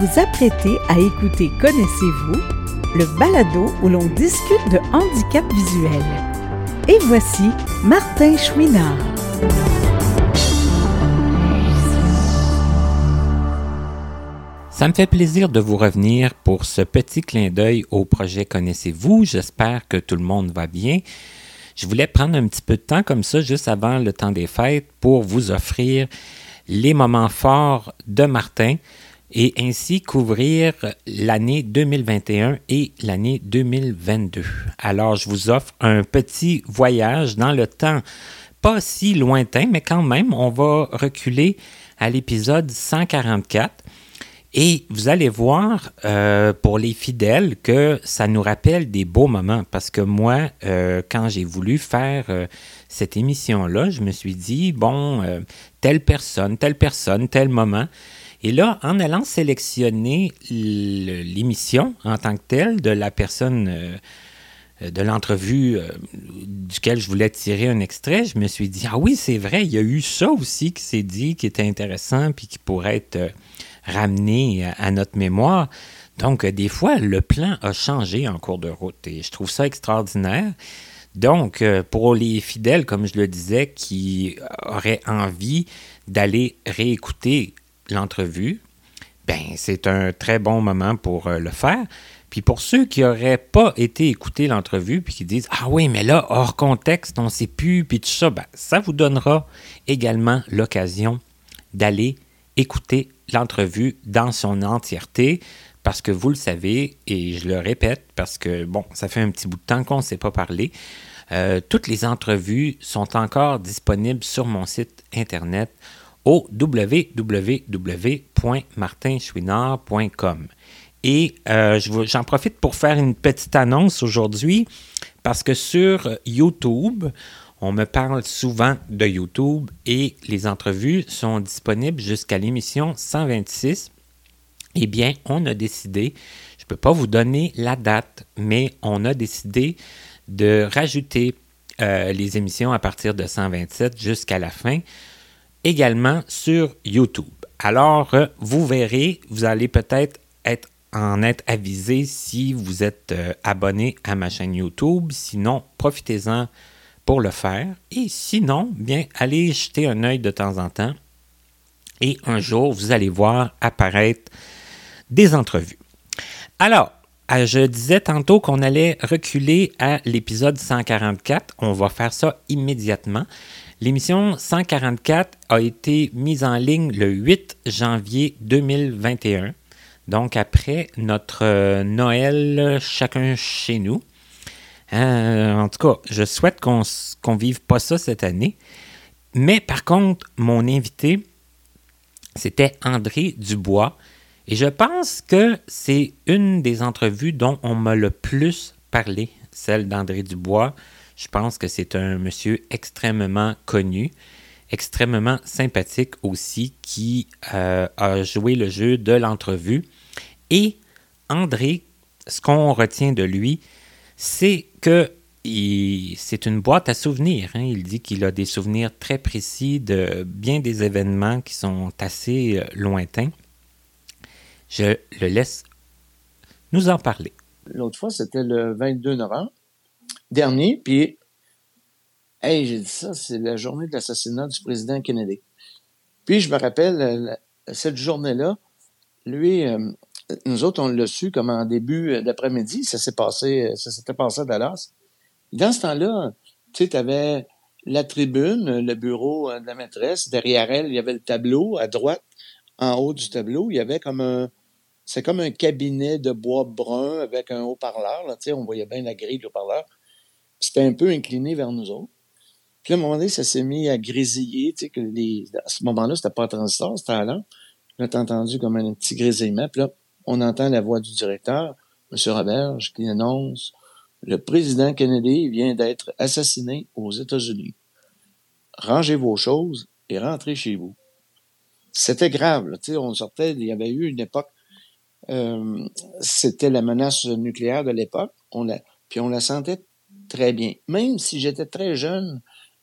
vous apprêtez à écouter Connaissez-vous, le balado où l'on discute de handicap visuel. Et voici Martin Chouinard. Ça me fait plaisir de vous revenir pour ce petit clin d'œil au projet Connaissez-vous. J'espère que tout le monde va bien. Je voulais prendre un petit peu de temps comme ça, juste avant le temps des fêtes, pour vous offrir les moments forts de Martin et ainsi couvrir l'année 2021 et l'année 2022. Alors, je vous offre un petit voyage dans le temps, pas si lointain, mais quand même, on va reculer à l'épisode 144. Et vous allez voir euh, pour les fidèles que ça nous rappelle des beaux moments parce que moi, euh, quand j'ai voulu faire euh, cette émission-là, je me suis dit, bon, telle personne, telle personne, tel moment. Et là, en allant sélectionner l'émission en tant que telle de la personne de l'entrevue duquel je voulais tirer un extrait, je me suis dit, ah oui, c'est vrai, il y a eu ça aussi qui s'est dit, qui était intéressant, puis qui pourrait être ramené à notre mémoire. Donc, des fois, le plan a changé en cours de route et je trouve ça extraordinaire. Donc, euh, pour les fidèles, comme je le disais, qui auraient envie d'aller réécouter l'entrevue, ben, c'est un très bon moment pour euh, le faire. Puis pour ceux qui n'auraient pas été écouter l'entrevue, puis qui disent Ah oui, mais là, hors contexte, on ne sait plus, puis tout ça, ben, ça vous donnera également l'occasion d'aller écouter l'entrevue dans son entièreté parce que vous le savez, et je le répète parce que, bon, ça fait un petit bout de temps qu'on ne s'est pas parlé, euh, toutes les entrevues sont encore disponibles sur mon site internet au. Et euh, j'en profite pour faire une petite annonce aujourd'hui parce que sur YouTube, on me parle souvent de YouTube et les entrevues sont disponibles jusqu'à l'émission 126. Eh bien, on a décidé, je ne peux pas vous donner la date, mais on a décidé de rajouter euh, les émissions à partir de 127 jusqu'à la fin, également sur YouTube. Alors, euh, vous verrez, vous allez peut-être être en être avisé si vous êtes euh, abonné à ma chaîne YouTube. Sinon, profitez-en pour le faire. Et sinon, bien, allez jeter un œil de temps en temps. Et un jour, vous allez voir apparaître des entrevues. Alors, euh, je disais tantôt qu'on allait reculer à l'épisode 144. On va faire ça immédiatement. L'émission 144 a été mise en ligne le 8 janvier 2021, donc après notre euh, Noël chacun chez nous. Euh, en tout cas, je souhaite qu'on ne vive pas ça cette année. Mais par contre, mon invité, c'était André Dubois. Et je pense que c'est une des entrevues dont on m'a le plus parlé, celle d'André Dubois. Je pense que c'est un monsieur extrêmement connu, extrêmement sympathique aussi, qui euh, a joué le jeu de l'entrevue. Et André, ce qu'on retient de lui, c'est que c'est une boîte à souvenirs. Hein. Il dit qu'il a des souvenirs très précis de bien des événements qui sont assez euh, lointains. Je le laisse nous en parler. L'autre fois, c'était le 22 novembre dernier, puis, hey, j'ai dit ça, c'est la journée de l'assassinat du président Kennedy. Puis, je me rappelle, euh, cette journée-là, lui, euh, nous autres, on l'a su comme en début d'après-midi. Ça s'est passé, ça s'était passé à Dallas. Dans ce temps-là, tu sais, tu avais la tribune, le bureau de la maîtresse. Derrière elle, il y avait le tableau. À droite, en haut du tableau, il y avait comme un, c'est comme un cabinet de bois brun avec un haut-parleur. Là, tu on voyait bien la grille du haut-parleur. C'était un peu incliné vers nous autres. Puis à un moment donné, ça s'est mis à grésiller. Tu sais, que les, à ce moment-là, c'était pas un transistor, c'était à lampe. Là, t'as entendu comme un petit grésillement. Puis là, on entend la voix du directeur, M. Roberge, qui annonce Le président Kennedy vient d'être assassiné aux États-Unis. Rangez vos choses et rentrez chez vous. C'était grave. Là, on sortait, il y avait eu une époque, euh, c'était la menace nucléaire de l'époque. On la, puis on la sentait très bien. Même si j'étais très jeune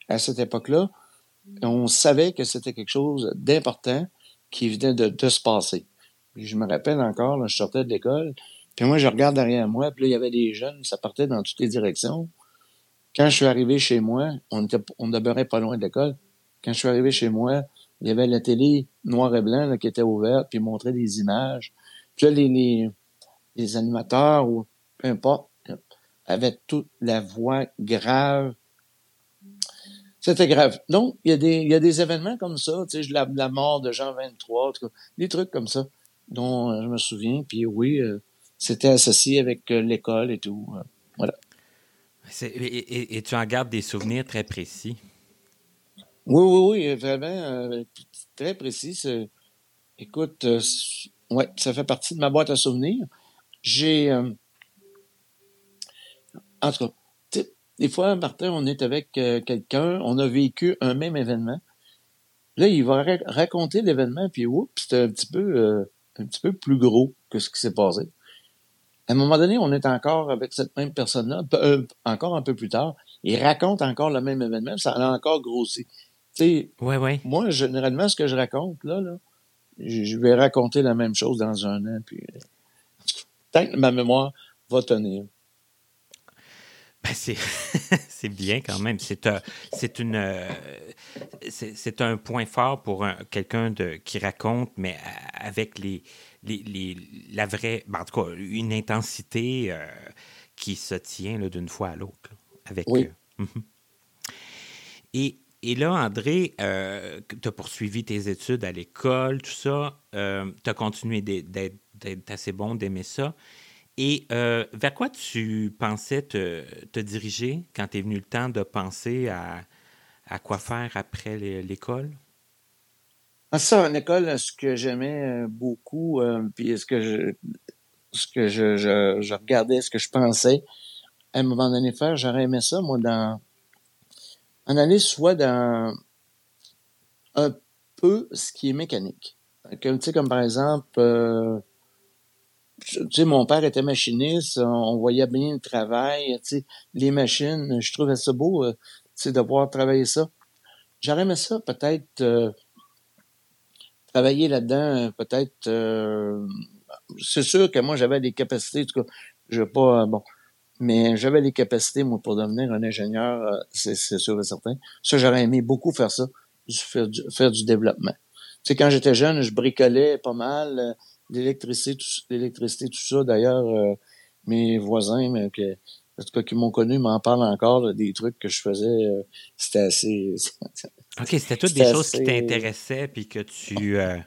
à cette époque-là, on savait que c'était quelque chose d'important qui venait de se passer. Je me rappelle encore, je sortais de l'école, puis moi, je regarde derrière moi, puis là, il y avait des jeunes, ça partait dans toutes les directions. Quand je suis arrivé chez moi, on était, demeurait pas loin de l'école. Quand je suis arrivé chez moi, il y avait la télé noir et blanc qui était ouverte, puis montrait des images. Puis les, les animateurs, ou peu importe, avaient toute la voix grave. C'était grave. Donc, il y, a des, il y a des événements comme ça, tu sais, la, la mort de Jean 23, des trucs comme ça dont euh, je me souviens. Puis oui, euh, c'était associé avec euh, l'école et tout. voilà. Et, et, tu en gardes des souvenirs très précis? Oui, oui, oui, vraiment très précis. Écoute, ouais, ça fait partie de ma boîte à souvenirs. J'ai, en tout cas, des fois, Martin, on est avec quelqu'un, on a vécu un même événement. Là, il va raconter l'événement, puis oups, c'était un petit peu un petit peu plus gros que ce qui s'est passé. À un moment donné, on est encore avec cette même personne-là, euh, encore un peu plus tard, il raconte encore le même événement, ça a encore grossi. Tu ouais, ouais. moi, généralement, ce que je raconte, là, là, je vais raconter la même chose dans un an, puis euh, tant que ma mémoire va tenir. Ben, c'est bien quand même. C'est une, euh, c'est un point fort pour quelqu'un qui raconte, mais avec les, les, la vraie, ben, en tout cas, une intensité euh, qui se tient d'une fois à l'autre. Avec. Oui. Euh, mhm. et, et, là, André, tu as poursuivi tes études à l'école, tout ça. tu as continué d'être assez bon, d'aimer ça. Et euh, vers quoi tu pensais te, te diriger quand est venu le temps de penser à, à quoi faire après l'école? Ah, ça, en école, ce que j'aimais euh, beaucoup, euh, puis ce que je ce que je, je, regardais, ce que je pensais à un moment donné faire, j'aurais aimé ça, moi, dans en aller soit dans un peu ce qui est mécanique. Comme, tu sais, comme par exemple, tu sais, mon père était machiniste, on voyait bien le travail, tu sais, les machines, je trouvais ça beau, euh, tu sais, de voir travailler ça. J'aurais aimé ça, peut-être, euh, travailler là-dedans, peut-être, euh, c'est sûr que moi, j'avais des capacités, en tout cas, je veux pas, bon, mais j'avais les capacités, moi, pour devenir un ingénieur, c'est sûr et certain. Ça, j'aurais aimé beaucoup faire ça, faire du, faire du développement. Tu sais, quand j'étais jeune, je bricolais pas mal, l'électricité, tout, l'électricité, tout ça. D'ailleurs, euh, mes voisins, mais que, en tout cas, qui m'ont connu, m'en parlent encore des trucs que je faisais. Euh, c'était assez. OK, c'était toutes des choses qui t'intéressaient puis que tu. Euh,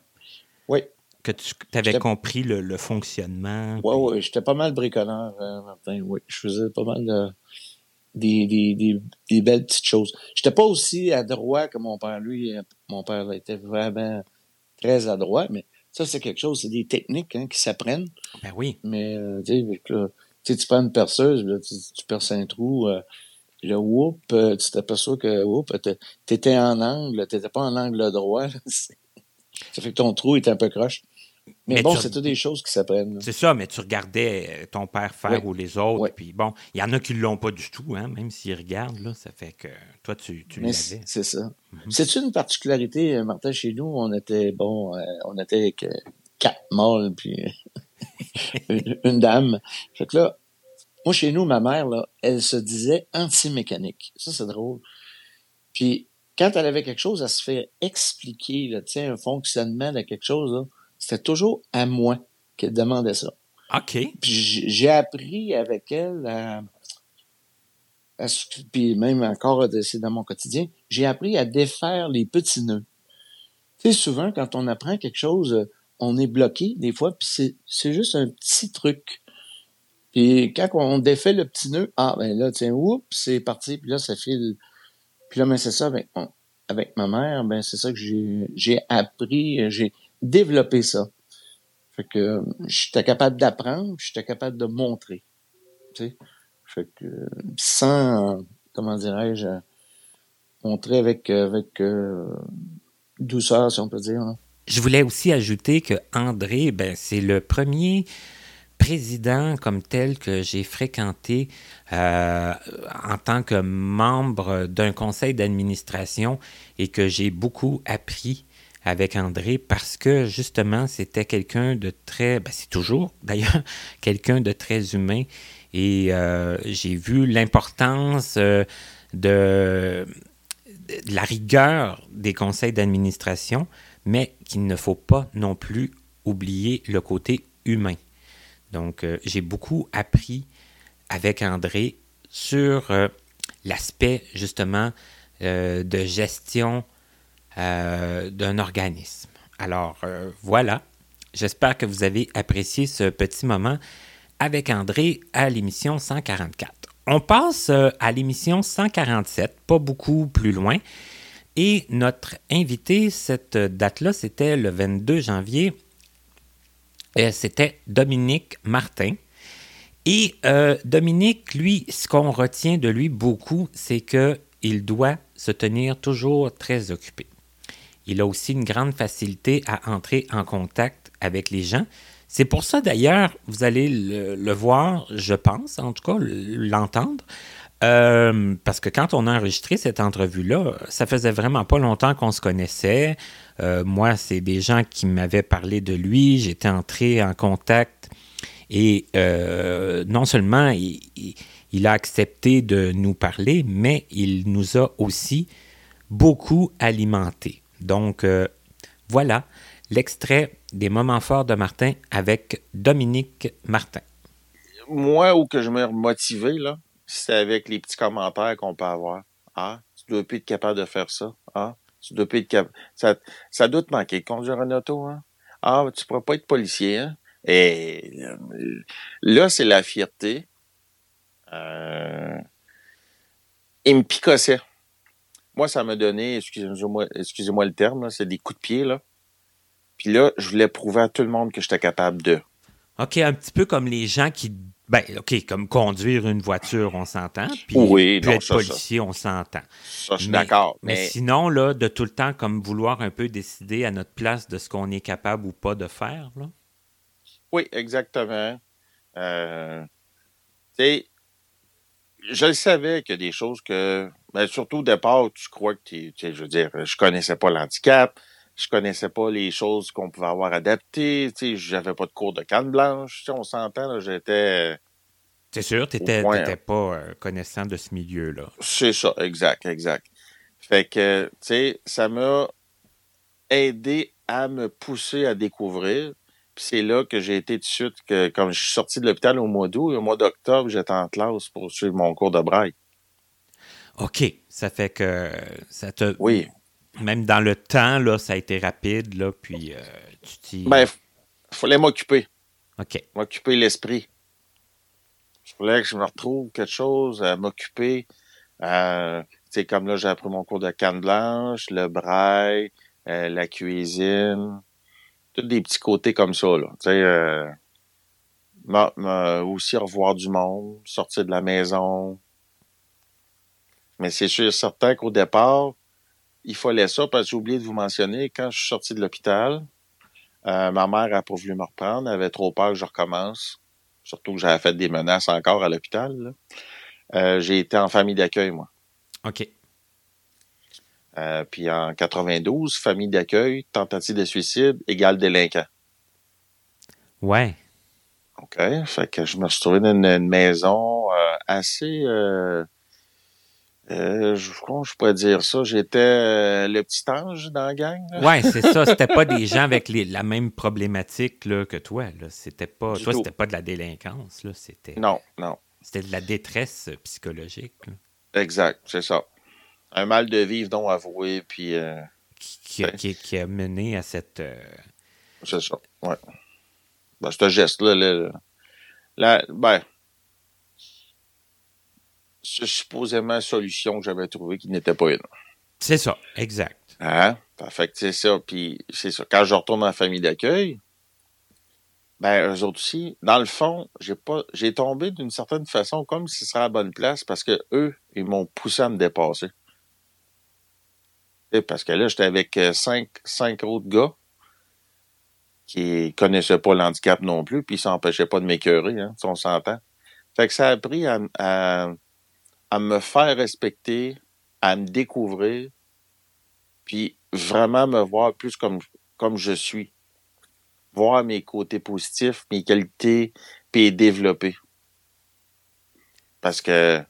oui. Que tu avais compris le, fonctionnement. Oui, oui, j'étais pas mal bricoleur, Martin. Oui, je faisais pas mal de. Des, des, des, des, belles petites choses. J'étais pas aussi adroit que mon père. Lui, mon père était vraiment très adroit, mais ça, c'est quelque chose, c'est des techniques hein, qui s'apprennent. Ben oui. Mais, euh, tu sais, tu prends une perceuse, là, tu, perces un trou, euh, là, whoop, euh, tu t'aperçois que, whoop, t'étais en angle, t'étais pas en angle droit. ça fait que ton trou est un peu croche. Mais, bon, c'est toutes des choses qui s'apprennent. C'est ça, mais tu regardais euh, ton père faire ou les autres. Puis bon, il y en a qui ne l'ont pas du tout, hein, même s'ils regardent, là, ça fait que toi, tu, tu l'avais. C'est ça. Mhm. C'est une particularité, euh, Martin, chez nous, on était, bon, euh, on était avec quatre mâles, puis une, dame. Fait que là, moi, chez nous, ma mère, là, elle se disait anti-mécanique. Ça, c'est drôle. Puis, quand elle avait quelque chose à se faire expliquer, là, un fonctionnement de quelque chose, là, c'était toujours à moi qu'elle demandait ça. OK. Puis j'ai appris avec elle à, puis même encore, c'est dans mon quotidien, j'ai appris à défaire les petits nœuds. Tu sais, souvent, quand on apprend quelque chose, on est bloqué des fois, puis c'est juste un petit truc. Puis quand on défait le petit nœud, ah ben là, tiens, oups, c'est parti, puis là, ça file. Puis là, ben c'est ça, avec, avec ma mère, ben c'est ça que j'ai appris, j'ai développer ça. Fait que j'étais capable d'apprendre, j'étais capable de montrer. Tu sais? Fait que sans, comment dirais-je, montrer avec, avec euh, douceur, si on peut dire. Hein. Je voulais aussi ajouter que André, ben, c'est le premier président comme tel que j'ai fréquenté euh, en tant que membre d'un conseil d'administration et que j'ai beaucoup appris avec André parce que justement, c'était quelqu'un de très, ben, c'est toujours d'ailleurs quelqu'un de très humain et euh, j'ai vu l'importance euh, de, la rigueur des conseils d'administration, mais qu'il ne faut pas non plus oublier le côté humain. Donc, euh, j'ai beaucoup appris avec André sur l'aspect justement de gestion euh, d'un organisme. Alors, voilà, j'espère que vous avez apprécié ce petit moment avec André à l'émission 144. On passe à l'émission 147, pas beaucoup plus loin. Et notre invité, cette date-là, c'était le 22 janvier c'était Dominique Martin. Et euh, Dominique, lui, ce qu'on retient de lui beaucoup, c'est qu'il doit se tenir toujours très occupé. Il a aussi une grande facilité à entrer en contact avec les gens. C'est pour ça d'ailleurs, vous allez le, voir, je pense, en tout cas, l'entendre. Euh, parce que quand on a enregistré cette entrevue-là, ça faisait vraiment pas longtemps qu'on se connaissait. Euh, moi, c'est des gens qui m'avaient parlé de lui. J'étais entré en contact et euh, non seulement il, il, a accepté de nous parler, mais il nous a aussi beaucoup alimenté. Donc, euh, voilà l'extrait des moments forts de Martin avec Dominique Martin. Moi, où que je me motivé, là, c'est avec les petits commentaires qu'on peut avoir. Ah, tu dois plus être capable de faire ça. Ah, tu dois plus être capable. Ça, ça doit te manquer de conduire un auto, hein? Ah, tu pourras pas être policier, hein? Et là, c'est la fierté. Euh, il me picossait. Moi, ça m'a donné, excusez-moi excusez le terme, c'est des coups de pied, là. Puis là, je voulais prouver à tout le monde que j'étais capable de. OK, un petit peu comme les gens qui ben, OK, comme conduire une voiture, on s'entend. Puis, oui, puis non, être ça, policier, ça. on s'entend. Ça, je suis d'accord. Mais... mais... sinon, là, de tout le temps, comme vouloir un peu décider à notre place de ce qu'on est capable ou pas de faire, là. Oui, exactement. Euh, tu sais, je le savais qu'il y a des choses que, ben, surtout au départ, tu crois que tu je veux dire, je connaissais pas l'handicap, je connaissais pas les choses qu'on pouvait avoir adaptées, tu sais, j'avais pas de cours de canne blanche, tu sais, on s'entend, j'étais... C'est sûr, t'étais pas euh, connaissant de ce milieu-là. C'est ça, exact, exact. Fait que, tu sais, ça m'a aidé à me pousser à découvrir. Puis c'est là que j'ai été tout de suite, que, comme je suis sorti de l'hôpital au mois d'août, au mois d'octobre, j'étais en classe pour suivre mon cours de braille. OK. Ça fait que ça te... Oui même dans le temps, là, ça a été rapide, là, puis euh, tu t'y... Ben, il fallait m'occuper. OK. M'occuper l'esprit. Je voulais que je me retrouve quelque chose à m'occuper. Euh, tu sais, comme là, j'ai appris mon cours de canne blanche, le braille, euh, la cuisine, tous des petits côtés comme ça, là. Tu sais, euh, aussi revoir du monde, sortir de la maison. Mais c'est sûr certain qu'au départ, il fallait ça parce que j'ai oublié de vous mentionner, quand je suis sorti de l'hôpital, euh, ma mère a pas voulu me reprendre, elle avait trop peur que je recommence. Surtout que j'avais fait des menaces encore à l'hôpital. Euh, j'ai été en famille d'accueil, moi. OK. Euh, puis en 92, famille d'accueil, tentative de suicide égale délinquant. Ouais. OK. Fait que je me suis trouvé dans une, une maison assez euh, euh, je, comment je pourrais dire ça? J'étais euh, le petit ange dans la gang. Oui, c'est ça. C'était pas des gens avec les, la même problématique là, que toi. Là. C'était pas, toi, c'était pas de la délinquance. Là. C'était, non, non. C'était de la détresse psychologique. Là. Exact, c'est ça. Un mal de vivre non avoué, puis... Euh, qui, qui, a, qui, qui, a mené à cette... Euh, c'est ça, ouais. Ben, ce geste-là, là, là, ben, supposément solution que j'avais trouvée qui n'était pas une. C'est ça, exact. Hein? Fait c'est ça. Puis c'est ça. Quand je retourne en famille d'accueil, ben eux autres aussi, dans le fond, j'ai pas j'ai tombé d'une certaine façon comme si ce serait à la bonne place parce que eux, ils m'ont poussé à me dépasser. Et parce que là, j'étais avec euh, cinq, cinq autres gars qui connaissaient pas l'handicap non plus, puis ils s'empêchaient pas de m'écœurer, hein, si on s'entend. Fait que ça a pris à, à à me faire respecter, à me découvrir, puis vraiment me voir plus comme, comme je suis. Voir mes côtés positifs, mes qualités, puis développer. Parce que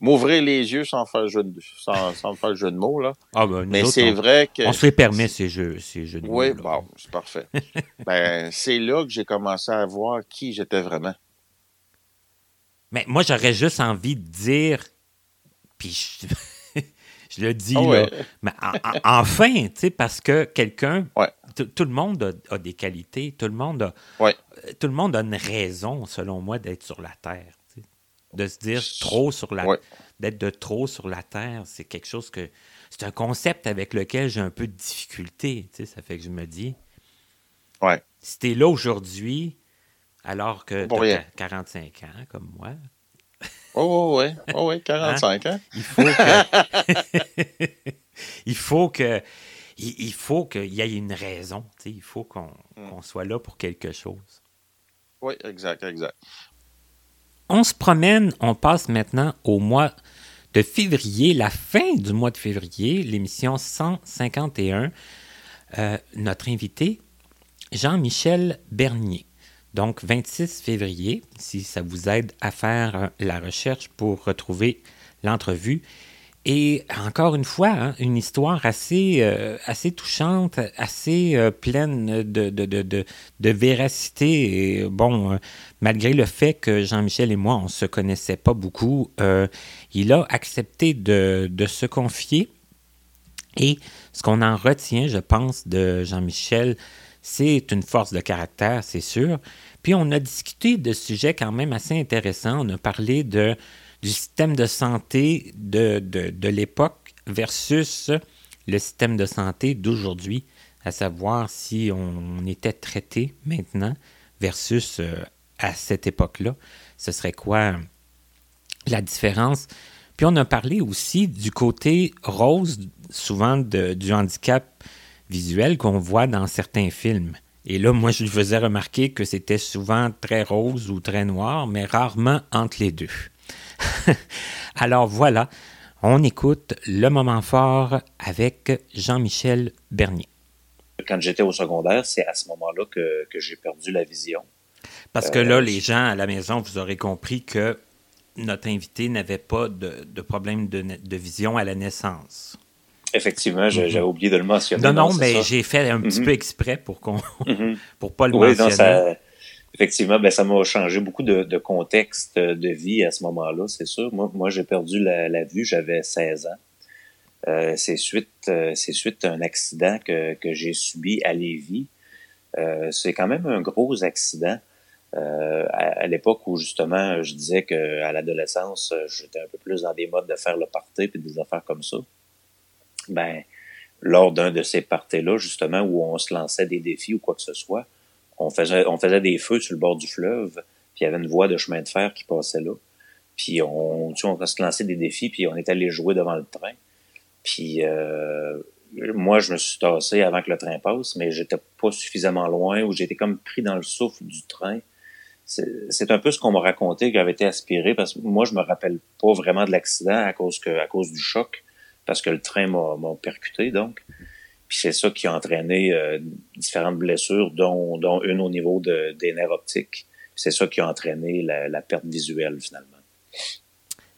m'ouvrir les yeux sans faire jeu de, sans, sans faire le jeu de mots, là. Ah, ben, Mais c'est vrai que. on se les permet, ces jeux, ces jeux de Oui, mots, là. bon, c'est parfait. ben, c'est là que j'ai commencé à voir qui j'étais vraiment. Mais moi, j'aurais juste envie de dire, puis je, je le dis Ah là, ouais. mais en- en- enfin, tu sais, parce que quelqu'un, Ouais. tout le monde a, a des qualités, tout le monde a, Ouais. euh, tout le monde a une raison, selon moi, d'être sur la terre. De se dire trop sur la, d'être de trop sur la terre, c'est quelque chose que, c'est un concept avec lequel j'ai un peu de difficulté. Tu sais, ça fait que je me dis, Ouais. si t'es là aujourd'hui, alors que Pour t'as rien. 45 ans, comme moi, Oh, ouais, ouais, oh, ouais, 45 ans. il faut que. il faut que. Il, faut qu'il y ait une raison. tu sais, Il faut qu'on Mm. qu'on soit là pour quelque chose. Oui, exact, exact. On se promène, on passe maintenant au mois de février, la fin du mois de février, l'émission 151. Euh, notre invité, Jean-Michel Bernier. Donc, 26 février, si ça vous aide à faire euh, la recherche pour retrouver l'entrevue. Et encore une fois, hein, une histoire assez, euh, assez touchante, assez euh, pleine de, de, de, de, véracité. Et, bon, malgré le fait que Jean-Michel et moi, on ne se connaissait pas beaucoup, il a accepté de se confier. Et ce qu'on en retient, je pense, de Jean-Michel, c'est une force de caractère, c'est sûr. Puis on a discuté de sujets quand même assez intéressants. On a parlé du système de santé de, l'époque versus le système de santé d'aujourd'hui, à savoir si on était traité maintenant versus euh, à cette époque-là. Ce serait quoi la différence? Puis on a parlé aussi du côté rose, souvent du handicap visuel qu'on voit dans certains films. Et là, moi, je lui faisais remarquer que c'était souvent très rose ou très noir, mais rarement entre les deux. Alors voilà, on écoute le moment fort avec Jean-Michel Bernier. Quand j'étais au secondaire, c'est à ce moment-là que, que j'ai perdu la vision. Parce que là, les gens à la maison, vous aurez compris que notre invité n'avait pas de, de problème de, de vision à la naissance. Effectivement, Mhm. j'avais oublié de le mentionner. Non, non, mais j'ai fait un petit Mhm. peu exprès pour qu'on Mhm. pour pas le Oui, mentionner. non, ça, effectivement, ben, ça m'a changé beaucoup de, de contexte de vie à ce moment-là, c'est sûr. Moi, moi j'ai perdu la, la vue, j'avais 16 ans. Euh, c'est suite, euh, c'est suite à un accident que, que j'ai subi à Lévis. Euh, c'est quand même un gros accident. Euh, à, à l'époque où justement je disais que à l'adolescence euh, j'étais un peu plus dans des modes de faire le party puis des affaires comme ça. Ben lors d'un de ces parties-là justement où on se lançait des défis ou quoi que ce soit, on faisait des feux sur le bord du fleuve puis il y avait une voie de chemin de fer qui passait là. Puis on se lançait des défis puis on est allé jouer devant le train. Puis euh, moi, je me suis tassé avant que le train passe, mais j'étais pas suffisamment loin ou j'étais comme pris dans le souffle du train. C'est c'est un peu ce qu'on m'a raconté qui avait été aspiré parce que moi, je me rappelle pas vraiment de l'accident à cause que à cause du choc parce que le train m'a percuté donc. Puis c'est ça qui a entraîné euh, différentes blessures, dont, une au niveau de, des nerfs optiques. C'est ça qui a entraîné la, perte visuelle finalement.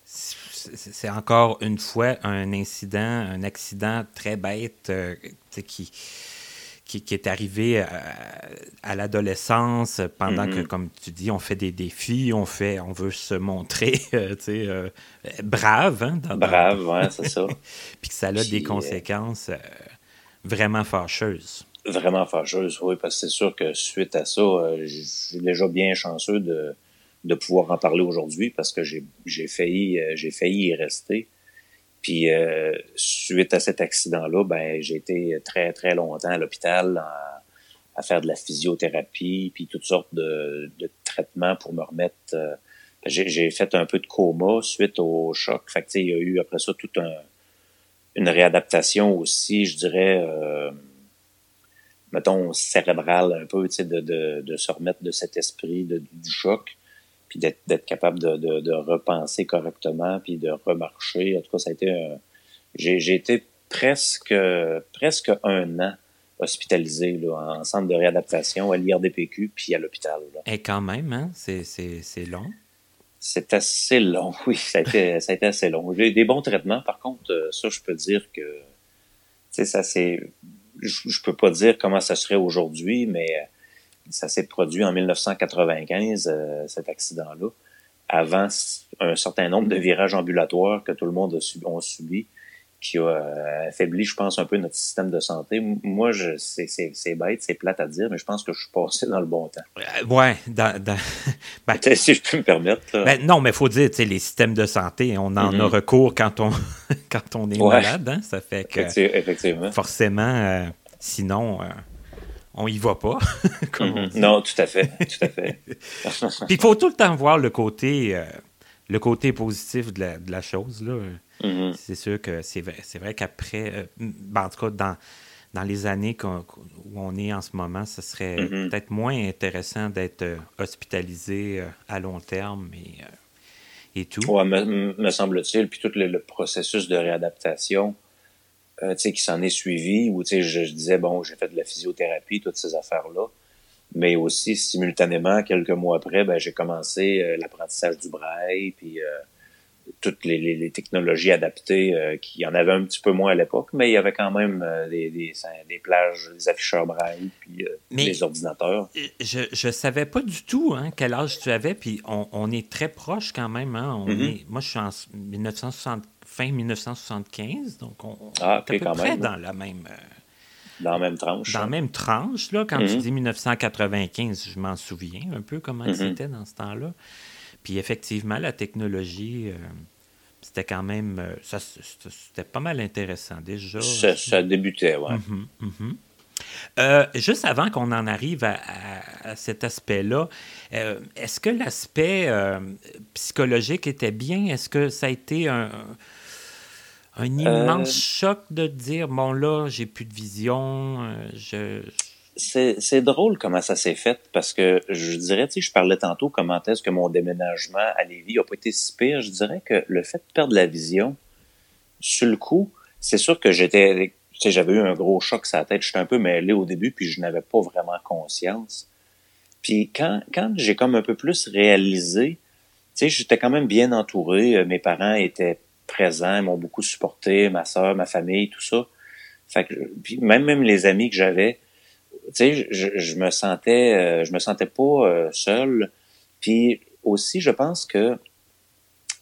C'est encore une fois un incident, un accident très bête euh, qui, qui, qui est arrivé à, à l'adolescence pendant que, comme tu dis, on fait des défis, on fait, on veut se montrer, euh, tu sais, euh, brave, hein, dans- dans- Brave, ouais, c'est ça. puis que ça a Puis, des euh, conséquences euh, vraiment fâcheuses. Vraiment fâcheuse, oui, parce que c'est sûr que suite à ça, euh, je suis déjà bien chanceux de, de pouvoir en parler aujourd'hui parce que j'ai failli euh, j'ai failli y rester. Puis euh, suite à cet accident-là, ben j'ai été très très longtemps à l'hôpital à, à faire de la physiothérapie puis toutes sortes de, de traitements pour me remettre. euh, j'ai fait un peu de coma suite au choc. Fait que il y a eu après ça toute un, une réadaptation aussi, je dirais. Euh, mettons, cérébral un peu, de, de, de se remettre de cet esprit du choc, puis d'être d'être capable de, de, de repenser correctement, puis de remarcher. En tout cas, ça a été un... J'ai j'ai été presque, presque un an hospitalisé là, en centre de réadaptation à l'IRDPQ puis à l'hôpital. Et quand même, hein? c'est long. C'est assez long, oui, ça a été, ça a été assez long. J'ai eu des bons traitements, par contre, euh, ça, je peux dire que, tu sais, ça c'est, je, peux pas dire comment ça serait aujourd'hui, mais euh, ça s'est produit en 1995, euh, cet accident-là, avant un certain nombre de virages ambulatoires que tout le monde a, subi, qui a euh, affaibli, je pense, un peu notre système de santé. Moi, je, c'est, c'est, c'est bête, c'est plate à dire, mais je pense que je suis passé dans le bon temps. Euh, ouais, dans, dans... Ben, si je peux me permettre. Ben, non, mais il faut dire, les systèmes de santé, on en a mm-hmm. recours quand on, quand on est malade. Hein? Ça fait que. Effectivement. Forcément, euh, sinon. On y va pas. Mm-hmm. Non, tout à fait, tout à fait. Puis il faut tout le temps voir le côté, le côté positif de la, de la chose là. Mm-hmm. C'est sûr que c'est vrai, c'est vrai qu'après, euh, ben, en tout cas, dans, dans les années où on est en ce moment, ce serait mm-hmm. peut-être moins intéressant d'être euh, hospitalisé euh, à long terme et, et tout. Oui, me, semble-t-il. Puis tout le, processus de réadaptation qui s'en est suivi, où je, je disais, bon, j'ai fait de la physiothérapie, toutes ces affaires-là. Mais aussi, simultanément, quelques mois après, ben, j'ai commencé l'apprentissage du braille, puis toutes les, technologies adaptées, euh, qui en avait un petit peu moins à l'époque, mais il y avait quand même euh, des, des, plages, des afficheurs braille, puis euh, des ordinateurs. Je ne savais pas du tout hein, quel âge tu avais, puis on, est très proche quand même. Hein, on mm-hmm. est, moi, je suis en 1960, fin 1975, donc on, ah, est à peu près dans la même... dans la même tranche. Dans la même tranche, là, quand tu mm-hmm. dis 1995, je m'en souviens un peu comment c'était dans ce temps-là. Puis effectivement, la technologie, euh, c'était quand même. Euh, ça, c'était pas mal intéressant déjà. Ça, débutait, oui. Mhm, mhm. Euh, juste avant qu'on en arrive à, cet aspect-là, est-ce que l'aspect psychologique était bien? Est-ce que ça a été un, un immense choc de dire, bon là, j'ai plus de vision, je, c'est drôle comment ça s'est fait parce que je dirais, tu sais, je parlais tantôt comment est-ce que mon déménagement à Lévis n'a pas été si pire. Je dirais que le fait de perdre la vision, sur le coup, c'est sûr que j'étais, tu sais, j'avais eu un gros choc sur la tête. J'étais un peu mêlé au début puis je n'avais pas vraiment conscience. Puis quand, quand j'ai comme un peu plus réalisé, tu sais, j'étais quand même bien entouré. Mes parents étaient présents, m'ont beaucoup supporté, ma soeur, ma famille, tout ça. Fait que, puis même, même les amis que j'avais, tu sais, je, je, me sentais, euh, je me sentais pas euh, seul. Puis aussi, je pense que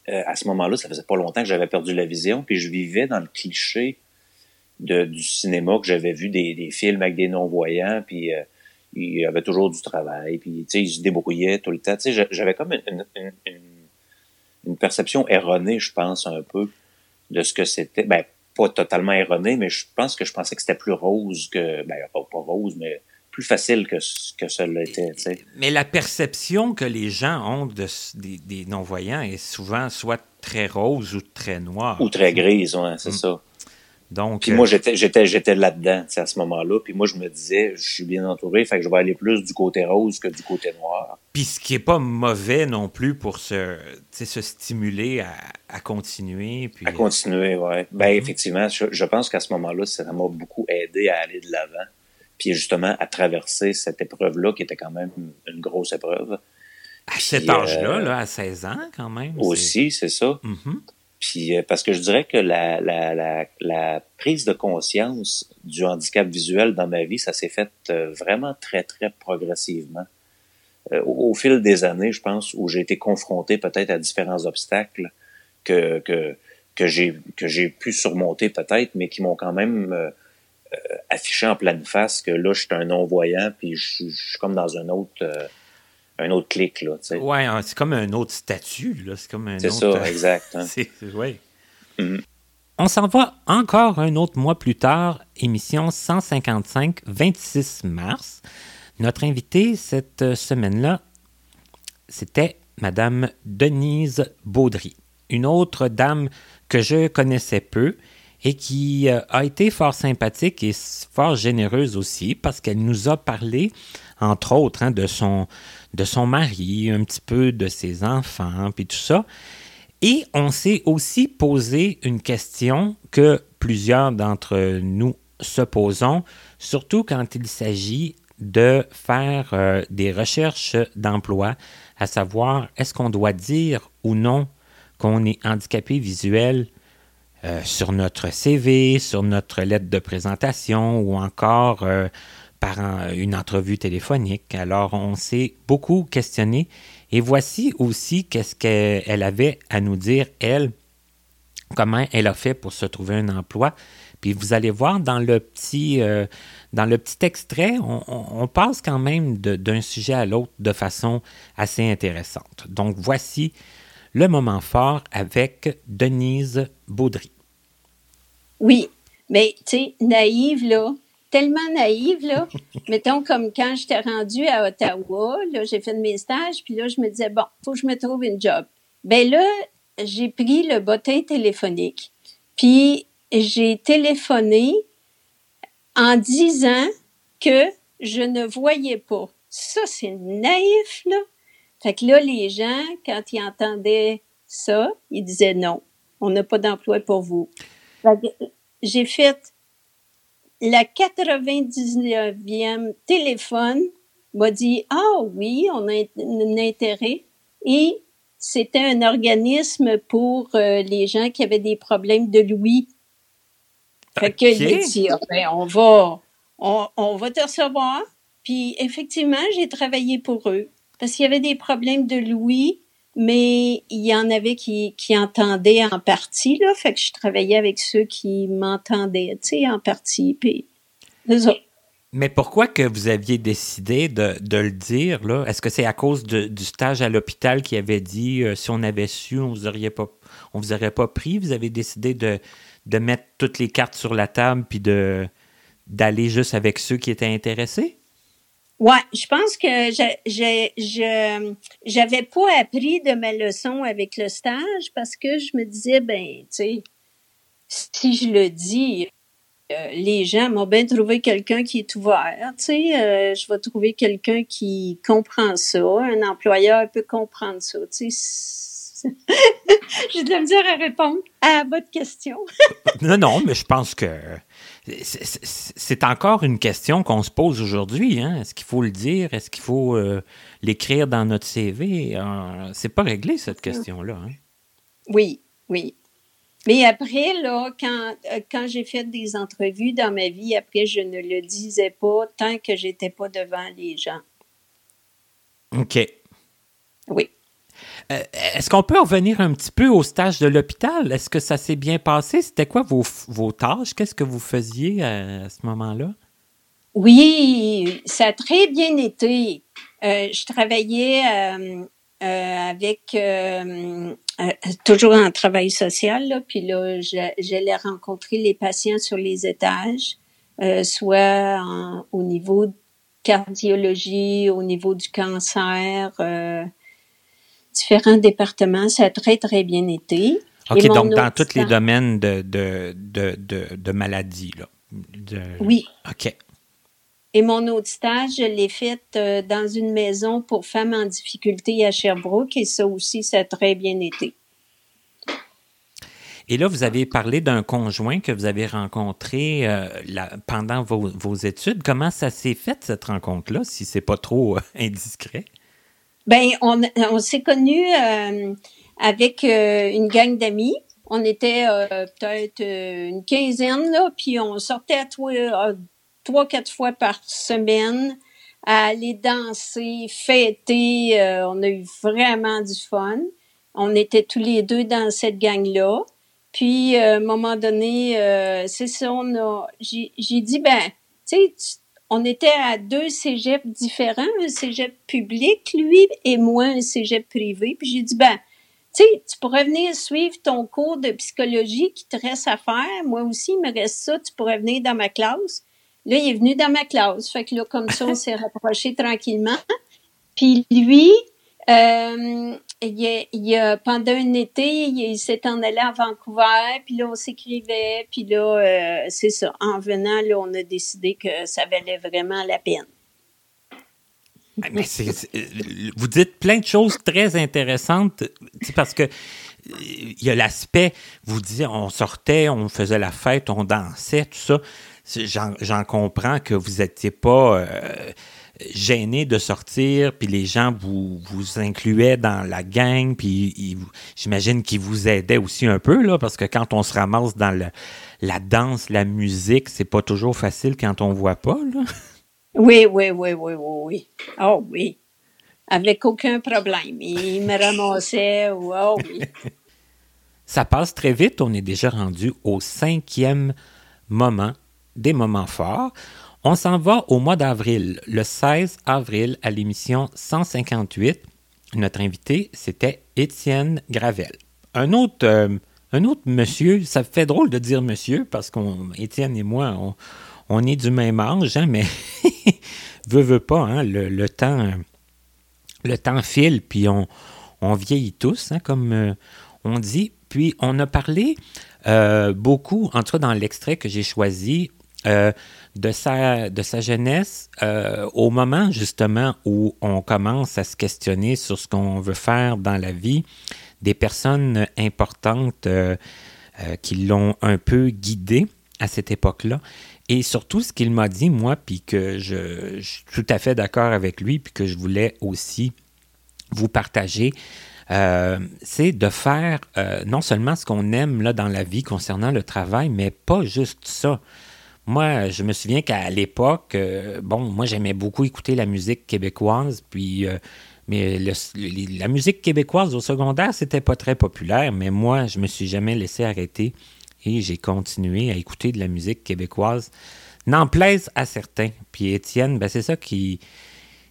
euh, à ce moment-là, ça faisait pas longtemps que j'avais perdu la vision, puis je vivais dans le cliché de, du cinéma que j'avais vu des, des, films avec des non-voyants, puis il y avait toujours du travail, puis tu sais, ils se débrouillaient tout le temps. Tu sais, j'avais comme une, une, une, une, perception erronée, je pense, un peu, de ce que c'était. Ben, pas totalement erroné, mais je pense que je pensais que c'était plus rose que. Ben, pas, pas rose, mais plus facile que, que ça l'était. Mais la perception que les gens ont de, des, non-voyants est souvent soit très rose ou très noire. Ou très grise, ouais, c'est mm. ça. Donc, puis moi, euh, j'étais, j'étais, j'étais là-dedans, à ce moment-là. Puis moi, je me disais, je suis bien entouré, fait que je vais aller plus du côté rose que du côté noir. Puis ce qui est pas mauvais non plus pour se, se stimuler à, à continuer. Puis... À continuer, oui. Ben, mm-hmm. effectivement, je, pense qu'à ce moment-là, ça m'a beaucoup aidé à aller de l'avant. Puis justement, à traverser cette épreuve-là, qui était quand même une grosse épreuve. À cet âge-là, euh, là, à 16 ans, quand même. Aussi, c'est ça. Mm-hmm. Puis euh, parce que je dirais que la, la, la, la, prise de conscience du handicap visuel dans ma vie, ça s'est fait euh, vraiment très, très progressivement. Euh, au, fil des années, je pense, où j'ai été confronté peut-être à différents obstacles que, que, que j'ai que j'ai pu surmonter peut-être, mais qui m'ont quand même affiché en pleine face que là, je suis un non-voyant, puis je, je, suis comme dans un autre un autre clic, là, tu sais. Ouais, c'est comme un autre statut, là. C'est comme un C'est ça, euh, exact. Hein. ouais. Mm-hmm. On s'en va encore un autre mois plus tard, émission 155, 26 mars. Notre invitée cette semaine-là, c'était Madame Denise Baudry, une autre dame que je connaissais peu et qui euh, a été fort sympathique et fort généreuse aussi parce qu'elle nous a parlé, entre autres, hein, de son de son mari, un petit peu de ses enfants, puis tout ça. Et on s'est aussi posé une question que plusieurs d'entre nous se posons, surtout quand il s'agit de faire euh, des recherches d'emploi, à savoir est-ce qu'on doit dire ou non qu'on est handicapé visuel euh, sur notre CV, sur notre lettre de présentation ou encore euh, par une entrevue téléphonique? Alors, on s'est beaucoup questionné et voici aussi qu'est-ce qu'elle avait à nous dire, elle, comment elle a fait pour se trouver un emploi. Puis vous allez voir dans le petit, euh, dans le petit extrait, on, passe quand même d'un sujet à l'autre de façon assez intéressante. Donc voici le moment fort avec Denise Baudry. Oui, mais tu sais, naïve, là, tellement naïve, là. Mettons comme quand j'étais rendue à Ottawa, là, j'ai fait mes stages, puis là, je me disais, bon, faut que je me trouve une job. Ben là, j'ai pris le bottin téléphonique, puis j'ai téléphoné en disant que je ne voyais pas. Ça, c'est naïf, là. Fait que là, les gens, quand ils entendaient ça, ils disaient non, on n'a pas d'emploi pour vous. J'ai fait la 99e téléphone m'a dit ah oui on a un intérêt et c'était un organisme pour euh, les gens qui avaient des problèmes de l'ouïe. Fait que il dit ah, ben, on va on, on va te recevoir puis effectivement j'ai travaillé pour eux parce qu'il y avait des problèmes de l'ouïe mais il y en avait qui, qui entendaient en partie, là. Fait que je travaillais avec ceux qui m'entendaient, tu sais, en partie. Puis, Mais pourquoi que vous aviez décidé de, de le dire, là? Est-ce que c'est à cause du stage à l'hôpital qui avait dit euh, si on avait su, on vous aurait pas on vous aurait pas pris? Vous avez décidé de, de mettre toutes les cartes sur la table puis de d'aller juste avec ceux qui étaient intéressés? Ouais, je pense que je j'avais pas appris de ma leçon avec le stage parce que je me disais ben tu sais si je le dis euh, les gens m'ont bien trouvé quelqu'un qui est ouvert, tu sais, euh, je vais trouver quelqu'un qui comprend ça, un employeur peut comprendre ça, tu sais. J'ai de la misère à répondre à votre question. non, non, mais je pense que c'est encore une question qu'on se pose aujourd'hui. Hein? Est-ce qu'il faut le dire? Est-ce qu'il faut euh, l'écrire dans notre CV? C'est pas réglé, cette question-là. Hein? Oui, oui. Mais après, là, quand, euh, quand j'ai fait des entrevues dans ma vie, après, je ne le disais pas tant que j'étais pas devant les gens. OK. Oui. Euh, est-ce qu'on peut revenir un petit peu au stage de l'hôpital? Est-ce que ça s'est bien passé? C'était quoi vos, vos tâches? Qu'est-ce que vous faisiez à, ce moment-là? Oui, ça a très bien été. Euh, je travaillais euh, avec toujours en travail social, là, puis là, j'allais rencontrer les patients sur les étages, soit au niveau de cardiologie, au niveau du cancer, différents départements. Ça a très, très bien été. OK, donc dans tous les domaines de, de, de, de, de maladies, là. Oui. OK. Et mon autre stage, je l'ai fait euh, dans une maison pour femmes en difficulté à Sherbrooke et ça aussi, ça a très bien été. Et là, vous avez parlé d'un conjoint que vous avez rencontré euh, pendant vos, vos, études. Comment ça s'est fait, cette rencontre-là, si c'est pas trop euh, indiscret? Ben, on, on s'est connus avec une gang d'amis. On était euh, peut-être une quinzaine, là, puis on sortait à trois, trois, quatre fois par semaine à aller danser, fêter. on a eu vraiment du fun. On était tous les deux dans cette gang-là. Puis, à un moment donné, c'est ça, on a, j'ai dit, ben, tu sais, on était à deux cégeps différents, un cégep public, lui, et moi, un cégep privé. Puis j'ai dit, ben, tu sais, tu pourrais venir suivre ton cours de psychologie qui te reste à faire. Moi aussi, il me reste ça. Tu pourrais venir dans ma classe. Là, il est venu dans ma classe. Fait que là, comme ça, on s'est rapprochés tranquillement. Puis lui, euh, il, a, pendant un été, il, s'est en allé à Vancouver, puis là, on s'écrivait, puis là, euh, c'est ça. En venant, là, on a décidé que ça valait vraiment la peine. Ah, mais vous dites plein de choses très intéressantes parce que il y a l'aspect, vous dites, on sortait, on faisait la fête, on dansait, tout ça. J'en comprends que vous n'étiez pas euh, gêné de sortir, puis les gens vous, vous incluaient dans la gang, puis j'imagine qu'ils vous aidaient aussi un peu, là, parce que quand on se ramasse dans la danse, la musique, c'est pas toujours facile quand on voit pas, là. Oui, oui, oui, oui, oui, oui. Oh oui. Avec aucun problème. Il me ramassait, oh oui. Ça passe très vite. On est déjà rendu au cinquième moment des moments forts. On s'en va au mois d'avril, le 16 avril, à l'émission 158. Notre invité, c'était Étienne Gravel. Un autre, euh, un autre monsieur, ça fait drôle de dire monsieur parce qu'Étienne et moi, on, est du même âge, hein, mais veut, veut pas, hein, le, temps, le temps file, puis on, vieillit tous, hein, comme euh, on dit. Puis on a parlé euh, beaucoup, en tout cas dans l'extrait que j'ai choisi, euh, de, sa, jeunesse euh, au moment justement où on commence à se questionner sur ce qu'on veut faire dans la vie, des personnes importantes qui l'ont un peu guidé à cette époque-là. Et surtout, ce qu'il m'a dit, moi, puis que je, suis tout à fait d'accord avec lui, puis que je voulais aussi vous partager, euh, c'est de faire euh, non seulement ce qu'on aime dans la vie concernant le travail, mais pas juste ça. Moi, je me souviens qu'à l'époque, euh, bon, moi j'aimais beaucoup écouter la musique québécoise, puis mais la musique québécoise au secondaire, c'était pas très populaire, mais moi, je me suis jamais laissé arrêter et j'ai continué à écouter de la musique québécoise. N'en plaise à certains. Puis Étienne, ben, c'est ça qui,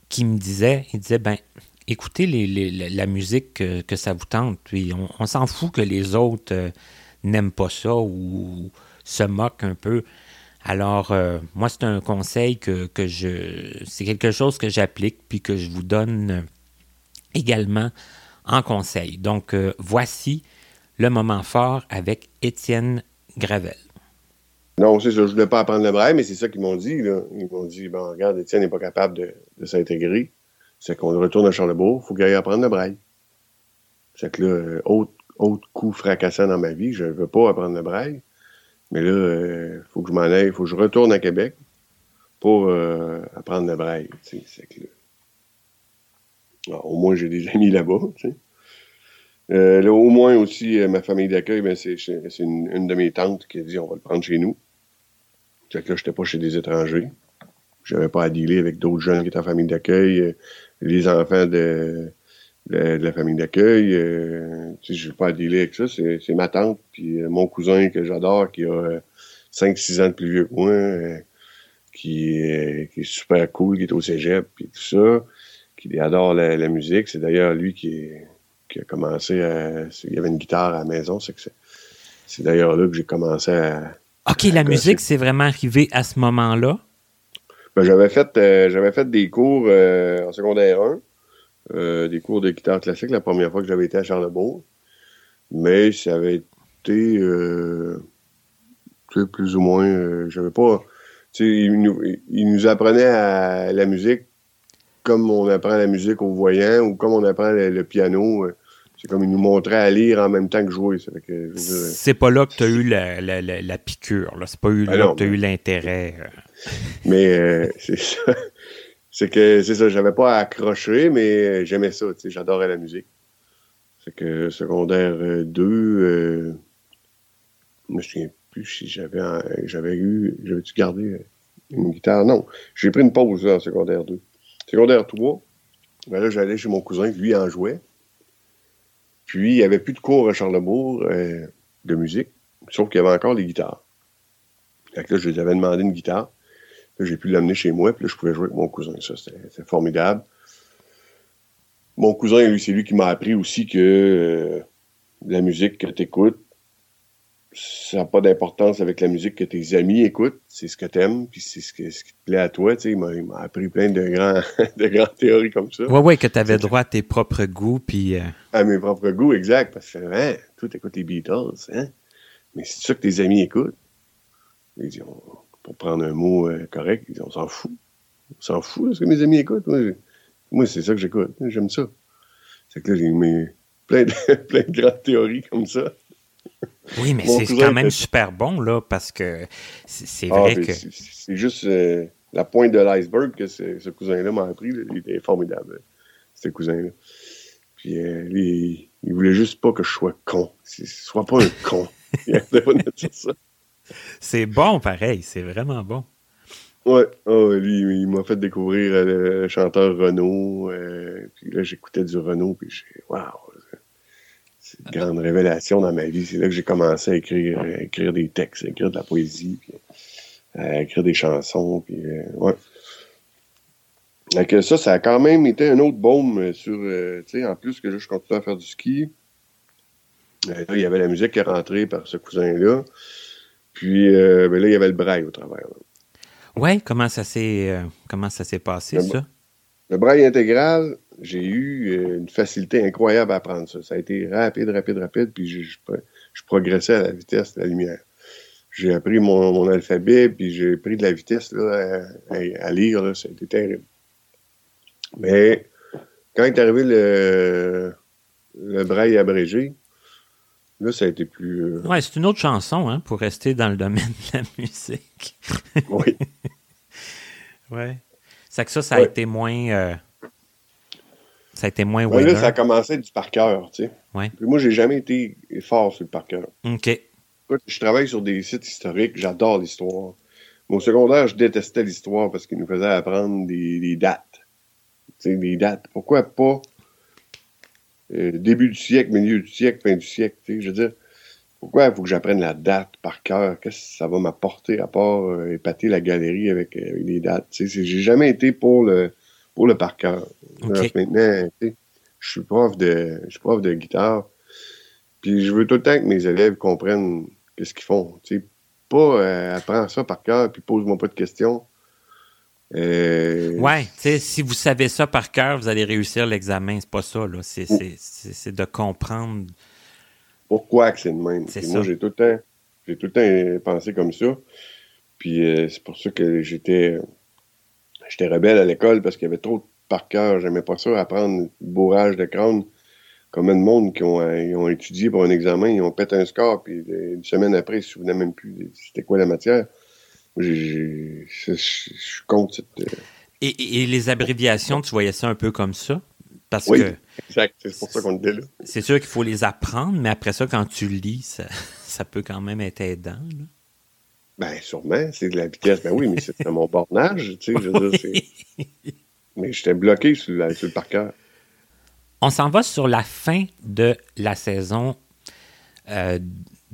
qui me disait. Il disait, ben, écoutez la musique que, ça vous tente. Puis on, s'en fout que les autres euh, n'aiment pas ça ou se moquent un peu. Alors, euh, moi, c'est un conseil que, je. C'est quelque chose que j'applique puis que je vous donne également en conseil. Donc, euh, voici le moment fort avec Étienne Gravel. Non, c'est ça. Je ne voulais pas apprendre le braille, mais c'est ça qu'ils m'ont dit. Ils m'ont dit bon, regarde, Étienne n'est pas capable de s'intégrer c'est qu'on retourne à Charlebourg, il faut qu'il aille apprendre le braille. C'est que là, euh, autre, autre coup fracassant dans ma vie, je ne veux pas apprendre le braille. Mais là, il euh, faut que je m'en aille, il faut que je retourne à Québec pour euh, apprendre le braille. Que au moins, j'ai des amis là-bas. là, au moins aussi, ma famille d'accueil, ben, c'est une, de mes tantes qui a dit on va le prendre chez nous. Que là, je n'étais pas chez des étrangers. Je n'avais pas à dealer avec d'autres jeunes qui étaient en famille d'accueil les enfants de, la famille d'accueil. Euh, je n'ai pas à dealer avec ça. C'est ma tante, puis euh, mon cousin que j'adore, qui a 5-6 euh, ans de plus vieux que moi, qui, est super cool, qui est au cégep, puis tout ça, qui adore la, musique. C'est d'ailleurs lui qui, a commencé à... Il y avait une guitare à la maison, c'est que c'est d'ailleurs là que j'ai commencé à... OK, la musique, c'est vraiment arrivé à ce moment-là? Ben, j'avais fait euh, j'avais fait des cours euh, en secondaire 1, euh, des cours de guitare classique la première fois que j'avais été à Charlebourg. Mais ça avait été plus ou moins j'avais pas il nous, il nous apprenait à la musique comme on apprend la musique au voyant ou comme on apprend le piano c'est comme il nous montrait à lire en même temps que jouer. C'est pas là que tu as eu la, la, la, piqûre. C'est pas eu ben là que tu as eu l'intérêt. Euh. Mais euh, c'est ça. C'est que c'est ça, j'avais pas à accrocher, mais j'aimais ça. J'adorais la musique. C'est que secondaire 2, euh, je me souviens plus si j'avais j'avais eu. J'avais-tu gardé une guitare? Non. J'ai pris une pause en secondaire 2. Secondaire 3, ben là, j'allais chez mon cousin, lui en jouait. Puis, il n'y avait plus de cours à Charlebourg euh, de musique, sauf qu'il y avait encore les guitares. Fait que là, je lui avais demandé une guitare. J'ai pu l'amener chez moi, puis là, je pouvais jouer avec mon cousin. Ça, c'était formidable. Mon cousin, lui, c'est lui qui m'a appris aussi que euh, la musique que tu écoutes, ça n'a pas d'importance avec la musique que tes amis écoutent. C'est ce que tu aimes, puis c'est ce, qui te plaît à toi. il m'a appris plein de, grands, de grandes théories comme ça. Oui, oui, que tu avais droit à tes propres goûts. Puis, euh, À mes propres goûts, exact. Parce que, hein, toi, les Beatles, hein? Mais c'est ça que tes amis écoutent. Pour prendre un mot euh, correct, on s'en fout. On s'en fout de ce que mes amis écoutent. Moi, c'est ça que j'écoute. J'aime ça. C'est que là, j'ai mis plein de, plein de grandes théories comme ça. Oui, mais c'est quand même super bon, là, parce que c'est Ah, vrai que. c'est- juste euh, la pointe de l'iceberg que ce, ce cousin-là m'a appris. là. Il était formidable, ce cousin-là. Puis euh, il voulait juste pas que je sois con. Sois pas un con. Il arrêtait pas de dire ça. C'est bon, pareil. C'est vraiment bon. Ouais, ouais, lui, il m'a fait découvrir euh, le chanteur Renaud. euh, puis là, j'écoutais du Renaud, puis j'ai waouh, c'est une grande révélation dans ma vie. C'est là que j'ai commencé à écrire, des textes, à écrire de la poésie, puis à écrire des chansons, puis euh, ouais. Que ça, ça a quand même été un autre baume sur, euh, tu en plus que là, je continue à faire du ski. Euh, il y avait la musique qui est rentrée par ce cousin-là. Puis euh, ben là, il y avait le braille au travers. Ouais, comment ça s'est euh, comment ça s'est passé, Le- ça? Le braille intégral, j'ai eu euh, une facilité incroyable à apprendre ça. Ça a été rapide, rapide, rapide, puis je, je, je progressais à la vitesse de la lumière. J'ai appris mon, mon alphabet, puis j'ai pris de la vitesse là, à, à- à lire, là, ça a été terrible. Mais quand est arrivé le, le braille abrégé, là, ça a été plus... euh, Ouais, c'est une autre chanson, hein, pour rester dans le domaine de la musique. oui. Ouais. C'est que ça, ça a Ouais. été moins. euh, ça a été moins Ouais, là, ça a commencé du par cœur, tu sais. Ouais. Puis moi, j'ai jamais été fort sur le par cœur. OK. Je travaille sur des sites historiques, j'adore l'histoire. Au secondaire, je détestais l'histoire parce qu'il nous faisait apprendre des, des dates. Tu sais, des dates. Pourquoi pas euh, début du siècle, milieu du siècle, fin du siècle, tu sais, je veux dire, pourquoi il faut que j'apprenne la date par cœur? Qu'est-ce que ça va m'apporter à part euh, épater la galerie avec, euh, avec les dates? Tu sais, j'ai jamais été pour le pour le par cœur. Maintenant, tu sais, je suis prof de je suis prof de guitare. Puis je veux tout le temps que mes élèves comprennent qu'est-ce qu'ils font. Tu sais, pas euh, apprends ça par cœur puis pose-moi pas de questions. Euh, Ouais, tu sais, si vous savez ça par cœur, vous allez réussir l'examen. C'est pas ça, là. C'est, c'est, de comprendre. pourquoi que c'est le même? C'est. Moi, j'ai tout le temps, j'ai tout le temps euh, pensé comme ça. Puis euh, c'est pour ça que j'étais, j'étais rebelle à l'école parce qu'il y avait trop de par cœur. J'aimais pas ça, apprendre bourrage de crâne. Combien de monde qui ont, euh, ils ont étudié pour un examen, ils ont pété un score, puis une semaine après, ils se souvenaient même plus c'était quoi la matière. Je je- je suis contre cette... euh, Et, les abréviations, tu voyais ça un peu comme ça? Parce Oui. que Exact, c'est pour ça qu'on était là. c'est sûr qu'il faut les apprendre, mais après ça, quand tu lis, ça, ça peut quand même être aidant. là. Ben, sûrement, c'est de la vitesse. Ben oui, mais c'était mon bornage, tu sais, je veux dire, c'est... Mais j'étais bloqué sur, la- sur le par cœur. On s'en va sur la fin de la saison euh,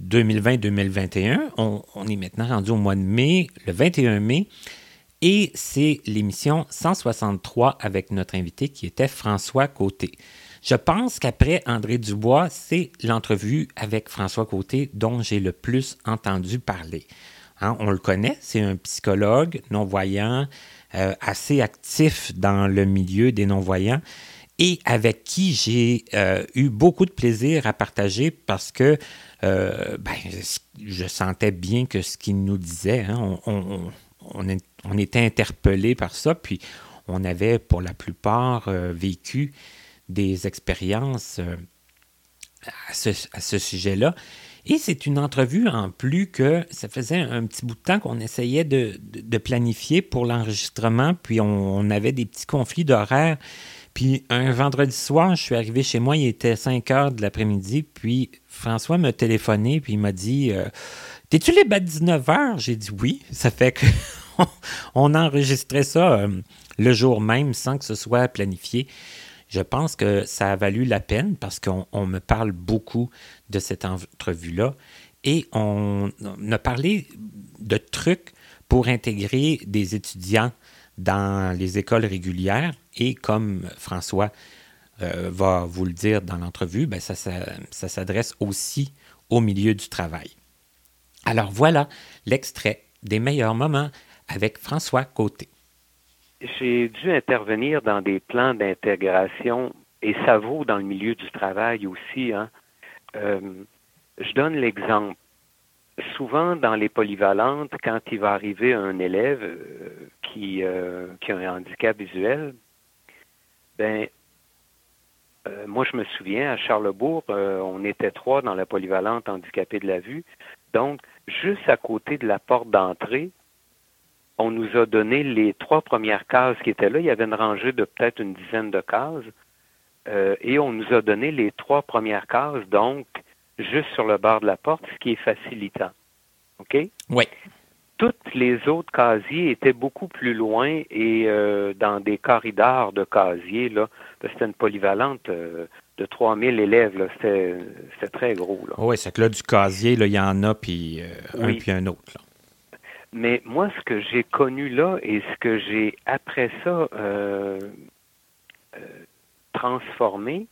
2020-2021. On, est maintenant rendu au mois de mai, le 21 mai, et c'est l'émission 163 avec notre invité qui était François Côté. Je pense qu'après André Dubois, c'est l'entrevue avec François Côté dont j'ai le plus entendu parler. Hein, on le connaît, c'est un psychologue non-voyant, euh, assez actif dans le milieu des non-voyants et avec qui j'ai euh, eu beaucoup de plaisir à partager parce que euh, ben, je sentais bien que ce qu'il nous disait, hein, on, était interpellé par ça, puis on avait pour la plupart euh, vécu des expériences à ce, sujet-là. Et c'est une entrevue en plus que ça faisait un petit bout de temps qu'on essayait de planifier pour l'enregistrement, puis on, on avait des petits conflits d'horaire. Puis un vendredi soir, je suis arrivé chez moi, il était 5 heures de l'après-midi, puis François m'a téléphoné, puis il m'a dit euh, T'es-tu libre à 19 heures J'ai dit oui. Ça fait que on enregistrait ça euh, le jour même sans que ce soit planifié. Je pense que ça a valu la peine parce qu'on on me parle beaucoup de cette entrevue-là et on a parlé de trucs pour intégrer des étudiants dans les écoles régulières et comme François euh, va vous le dire dans l'entrevue, ben ça, s'adresse aussi au milieu du travail. Alors voilà l'extrait des meilleurs moments avec François Côté. J'ai dû intervenir dans des plans d'intégration et ça vaut dans le milieu du travail aussi. Hein. Euh, je donne l'exemple. Souvent, dans les polyvalentes, quand il va arriver un élève euh, qui a un handicap visuel, ben, euh, moi, je me souviens, à Charlebourg, euh, on était trois dans la polyvalente handicapée de la vue. Donc, juste à côté de la porte d'entrée, on nous a donné les trois premières cases qui étaient là. Il y avait une rangée de peut-être une dizaine de cases. Euh, et on nous a donné les trois premières cases, donc juste sur le bord de la porte, ce qui est facilitant. OK? Oui. Toutes les autres casiers étaient beaucoup plus loin et euh, dans des corridors de casiers. Là, c'était une polyvalente euh, de 3000 élèves. Là, c'était, c'était très gros. Là. Oui, c'est que là, du casier, là, il y en a, puis euh, un puis un autre. là. Mais moi, ce que j'ai connu là et ce que j'ai après ça euh, transformé,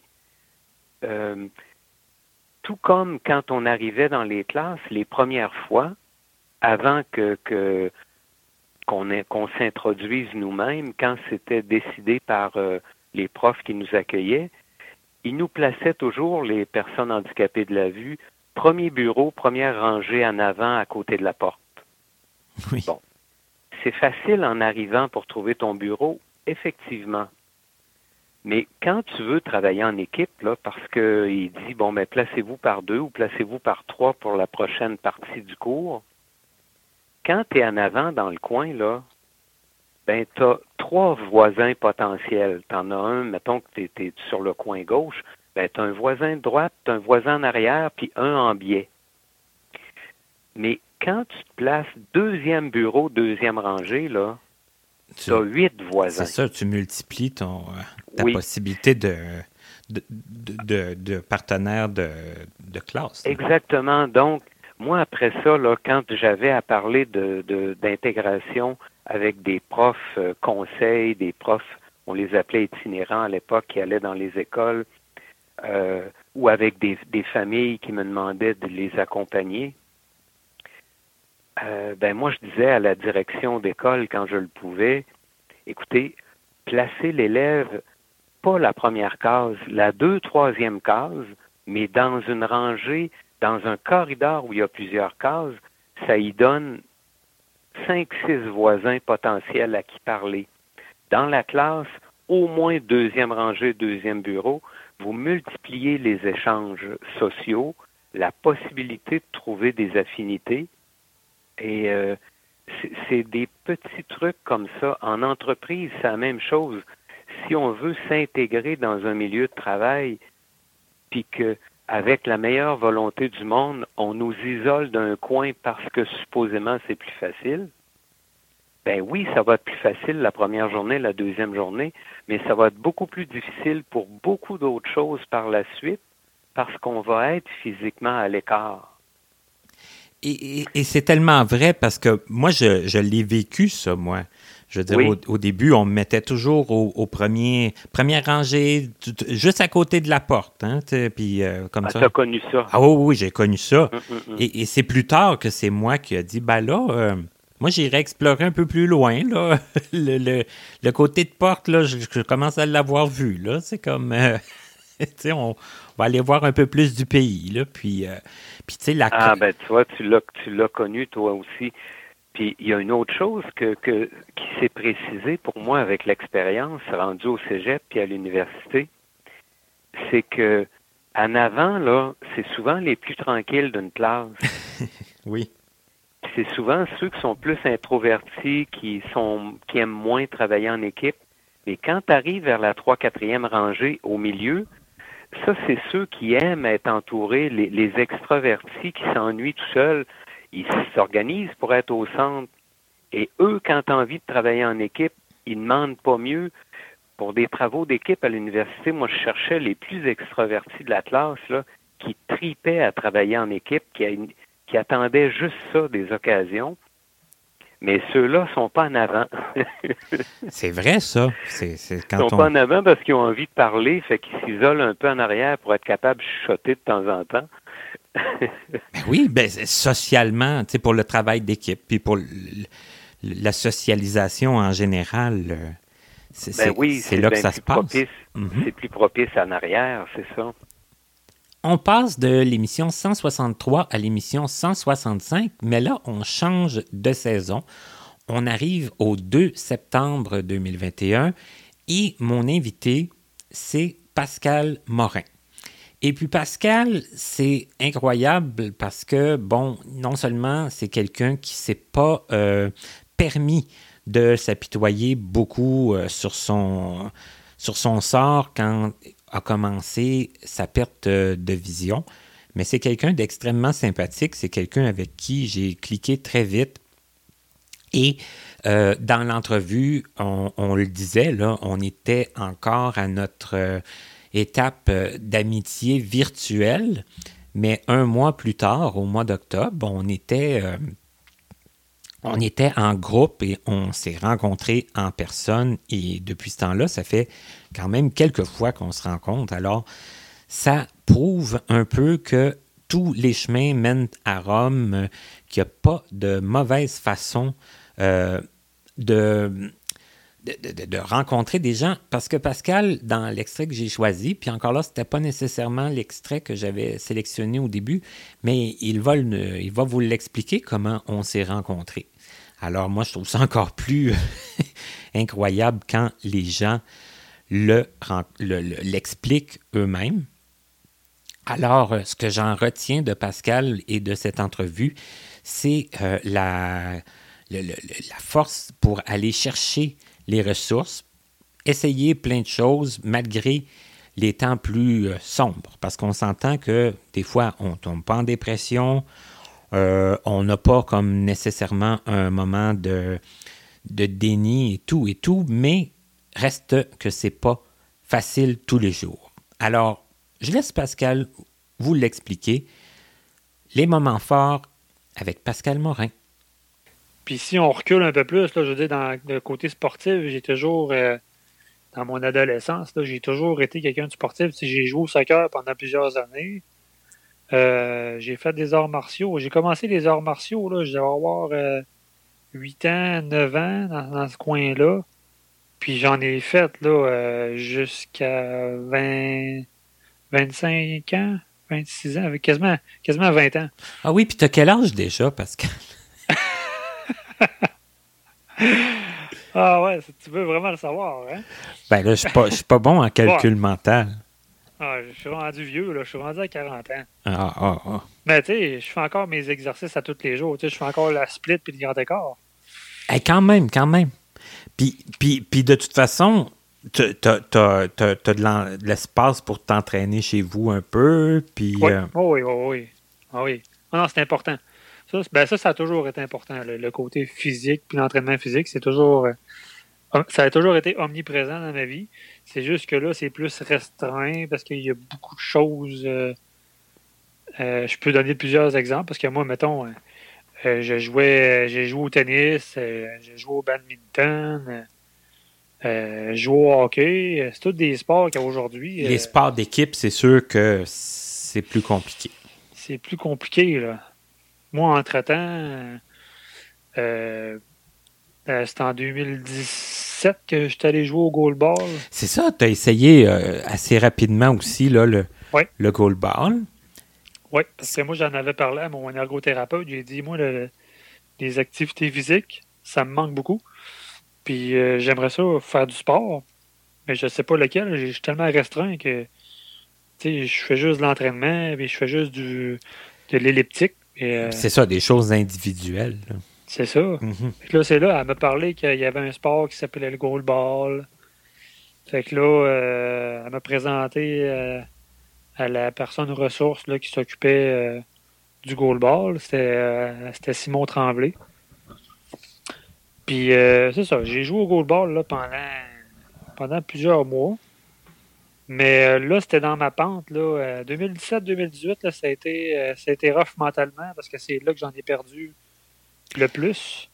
tout comme quand on arrivait dans les classes les premières fois, avant que, que qu'on ait- qu'on s'introduise nous-mêmes, quand c'était décidé par euh, les profs qui nous accueillaient, ils nous plaçaient toujours les personnes handicapées de la vue, premier bureau, première rangée en avant à côté de la porte. Oui. Bon. C'est facile en arrivant pour trouver ton bureau, effectivement. Mais quand tu veux travailler en équipe, là, parce qu'il dit, bon, mais placez-vous par deux ou placez-vous par trois pour la prochaine partie du cours, quand tu es en avant dans le coin, là, ben, tu as trois voisins potentiels. Tu en as un, mettons que tu es, sur le coin gauche, ben, tu as un voisin de droite, tu un voisin en arrière, puis un en biais. Mais quand tu te places deuxième bureau, deuxième rangée, là, Tu- as huit voisins. C'est ça, tu multiplies ton, euh, ta Oui. possibilité de, de, de, de- de partenaires de, de classe. Exactement. Donc, moi, après ça, quand j'avais à parler de, de- d'intégration avec des profs euh, conseils, des profs, on les appelait itinérants à l'époque, qui allaient dans les écoles, euh, ou avec des, des familles qui me demandaient de les accompagner, euh, ben moi, je disais à la direction d'école, quand je le pouvais, écoutez, placez l'élève pas la première case, la deux, troisième case, mais dans une rangée, dans un corridor où il y a plusieurs cases, ça y donne cinq, six voisins potentiels à qui parler. Dans la classe, au moins deuxième rangée, deuxième bureau, vous multipliez les échanges sociaux, la possibilité de trouver des affinités. Et euh, c'est- c'est des petits trucs comme ça. En entreprise, c'est la même chose. Si on veut s'intégrer dans un milieu de travail, puis que avec la meilleure volonté du monde, on nous isole d'un coin parce que supposément c'est plus facile, ben oui, ça va être plus facile la première journée, la deuxième journée, mais ça va être beaucoup plus difficile pour beaucoup d'autres choses par la suite parce qu'on va être physiquement à l'écart. Et, c'est tellement vrai parce que moi, je, je l'ai vécu, ça, moi. Je veux dire, Oui. au, au début, on me mettait toujours au, au premier, première rangée, juste à côté de la porte, hein, puis euh, comme Ah, ça. tu as connu ça? Ah oui, oui, j'ai connu ça. Hum, hum, hum. Et, et c'est plus tard que c'est moi qui a dit, ben là, euh, moi, j'irai explorer un peu plus loin, là. le, le- le côté de porte, là, je, je commence à l'avoir vu, là. C'est comme, euh, tu sais, on, on va aller voir un peu plus du pays, là. Puis, euh, puis tu sais, la... Ah ben tu vois, tu l'as tu l'as connu toi aussi. Puis il y a une autre chose que, que qui s'est précisée pour moi avec l'expérience rendue au Cégep puis à l'université, c'est que en avant là, c'est souvent les plus tranquilles d'une classe. Oui. Puis c'est souvent ceux qui sont plus introvertis, qui sont qui aiment moins travailler en équipe. Mais quand tu arrives vers la 3 4e rangée au milieu, ça, c'est ceux qui aiment être entourés, les, les extravertis qui s'ennuient tout seuls. Ils s'organisent pour être au centre. Et eux, quand as envie de travailler en équipe, ils ne demandent pas mieux. Pour des travaux d'équipe à l'université, moi, je cherchais les plus extravertis de la classe, là, qui tripaient à travailler en équipe, qui, attendaient juste ça des occasions. Mais ceux-là sont pas en avant. C'est vrai, ça. C'est, c'est Ils sont on... pas en avant parce qu'ils ont envie de parler, fait qu'ils s'isolent un peu en arrière pour être capables de chuchoter de temps en temps. Ben oui, ben, socialement, tu sais, pour le travail d'équipe, puis pour la socialisation en général, euh, c'est, Ben c'est- oui, là que ça se passe. Mhm. C'est plus propice en arrière, c'est ça. On passe de l'émission 163 à l'émission 165, mais là, on change de saison. On arrive au 2 septembre 2021 Et mon invité, c'est Pascal Morin. Et puis Pascal, c'est incroyable parce que, bon, non seulement c'est quelqu'un qui s'est pas euh, permis de s'apitoyer beaucoup euh, sur, son, sur son sort quand a commencé sa perte de vision, mais c'est quelqu'un d'extrêmement sympathique, c'est quelqu'un avec qui j'ai cliqué très vite. Et euh, dans l'entrevue, on, le disait, là, on était encore à notre étape euh, d'amitié virtuelle, mais un mois plus tard, au mois d'octobre, on était, euh, on était en groupe et on s'est rencontrés en personne. Et depuis ce temps-là, ça fait quand même quelques fois qu'on se rencontre. Alors, ça prouve un peu que tous les chemins mènent à Rome, qu'il n'y a pas de mauvaise façon euh, de de, rencontrer des gens. Parce que Pascal, dans l'extrait que j'ai choisi, puis encore là, ce n'était pas nécessairement l'extrait que j'avais sélectionné au début, mais il va, vous l'expliquer comment on s'est rencontrés. Alors moi, je trouve ça encore plus incroyable quand les gens l'expliquent le, eux-mêmes. Alors, ce que j'en retiens de Pascal et de cette entrevue, c'est euh, la force pour aller chercher les ressources, essayer plein de choses malgré les temps plus euh, sombres. Parce qu'on s'entend que des fois, on tombe pas en dépression, euh, on n'a pas comme nécessairement un moment de, de déni et tout et tout, mais reste que c'est pas facile tous les jours. Alors, je laisse Pascal vous l'expliquer. Les moments forts avec Pascal Morin. Puis si on recule un peu plus, là, je veux dire, dans le côté sportif, j'ai toujours, euh, dans mon adolescence, j'ai toujours été quelqu'un de sportif. J'ai joué au soccer pendant plusieurs années. Euh, j'ai fait des arts martiaux. J'ai commencé les arts martiaux, là, je devais avoir 8 euh, ans, 9 ans dans, ce coin-là. Puis j'en ai fait là jusqu'à 20, 25 ans, 26 ans, avec quasiment, quasiment 20 ans. Ah oui, puis t'as quel âge déjà, Pascal? ah ouais, tu veux vraiment le savoir, hein? Ben là, je suis suis pas bon en calcul mental. Ah, je suis rendu vieux, là. Je suis rendu à 40 ans. Ah, ah, ah. Mais tu sais, je fais encore mes exercices à tous les jours. Tu sais, je fais encore la split puis le grand écart. Eh, quand même, quand même. Puis, puis, puis de toute façon, tu as, de l'espace pour t'entraîner chez vous un peu. Puis, oui, euh, oui, oui, oui. Ah, oui. Ah non, c'est important. Ça, ben ça, ça a toujours été important. Le, côté physique puis l'entraînement physique, c'est toujours. Euh, ça a toujours été omniprésent dans ma vie. C'est juste que là, c'est plus restreint parce qu'il y a beaucoup de choses. Euh, euh, je peux donner plusieurs exemples parce que moi, mettons, je jouais, j'ai joué au tennis, j'ai joué au badminton, j'ai joué au hockey. C'est tous des sports qu'aujourd'hui. Les sports d'équipe, c'est sûr que c'est plus compliqué. C'est plus compliqué, là. Moi, entre-temps, euh, euh, euh, c'était en 2017 que j'étais allé jouer au goalball. C'est ça, tu as essayé assez rapidement aussi là, le, le goalball. Oui, parce que moi, j'en avais parlé à mon ergothérapeute. J'ai dit, moi, les activités physiques, ça me manque beaucoup. Puis j'aimerais ça faire du sport, mais je ne sais pas lequel. Je suis tellement restreint que je fais juste de l'entraînement, puis je fais juste du, de l'elliptique. Euh, c'est ça, des choses individuelles. C'est ça. Mhm. là, c'est là, elle m'a parlé qu'il y avait un sport qui s'appelait le goalball. Fait que là, euh, elle m'a présenté euh, à la personne ressource là, qui s'occupait du goalball. C'était Simon Tremblay. Puis c'est ça, j'ai joué au goalball là, pendant, pendant plusieurs mois. Mais euh, là, c'était dans ma pente. Là, 2017-2018, euh, ça, a été, euh, ça a été rough mentalement parce que c'est là que j'en ai perdu le plus.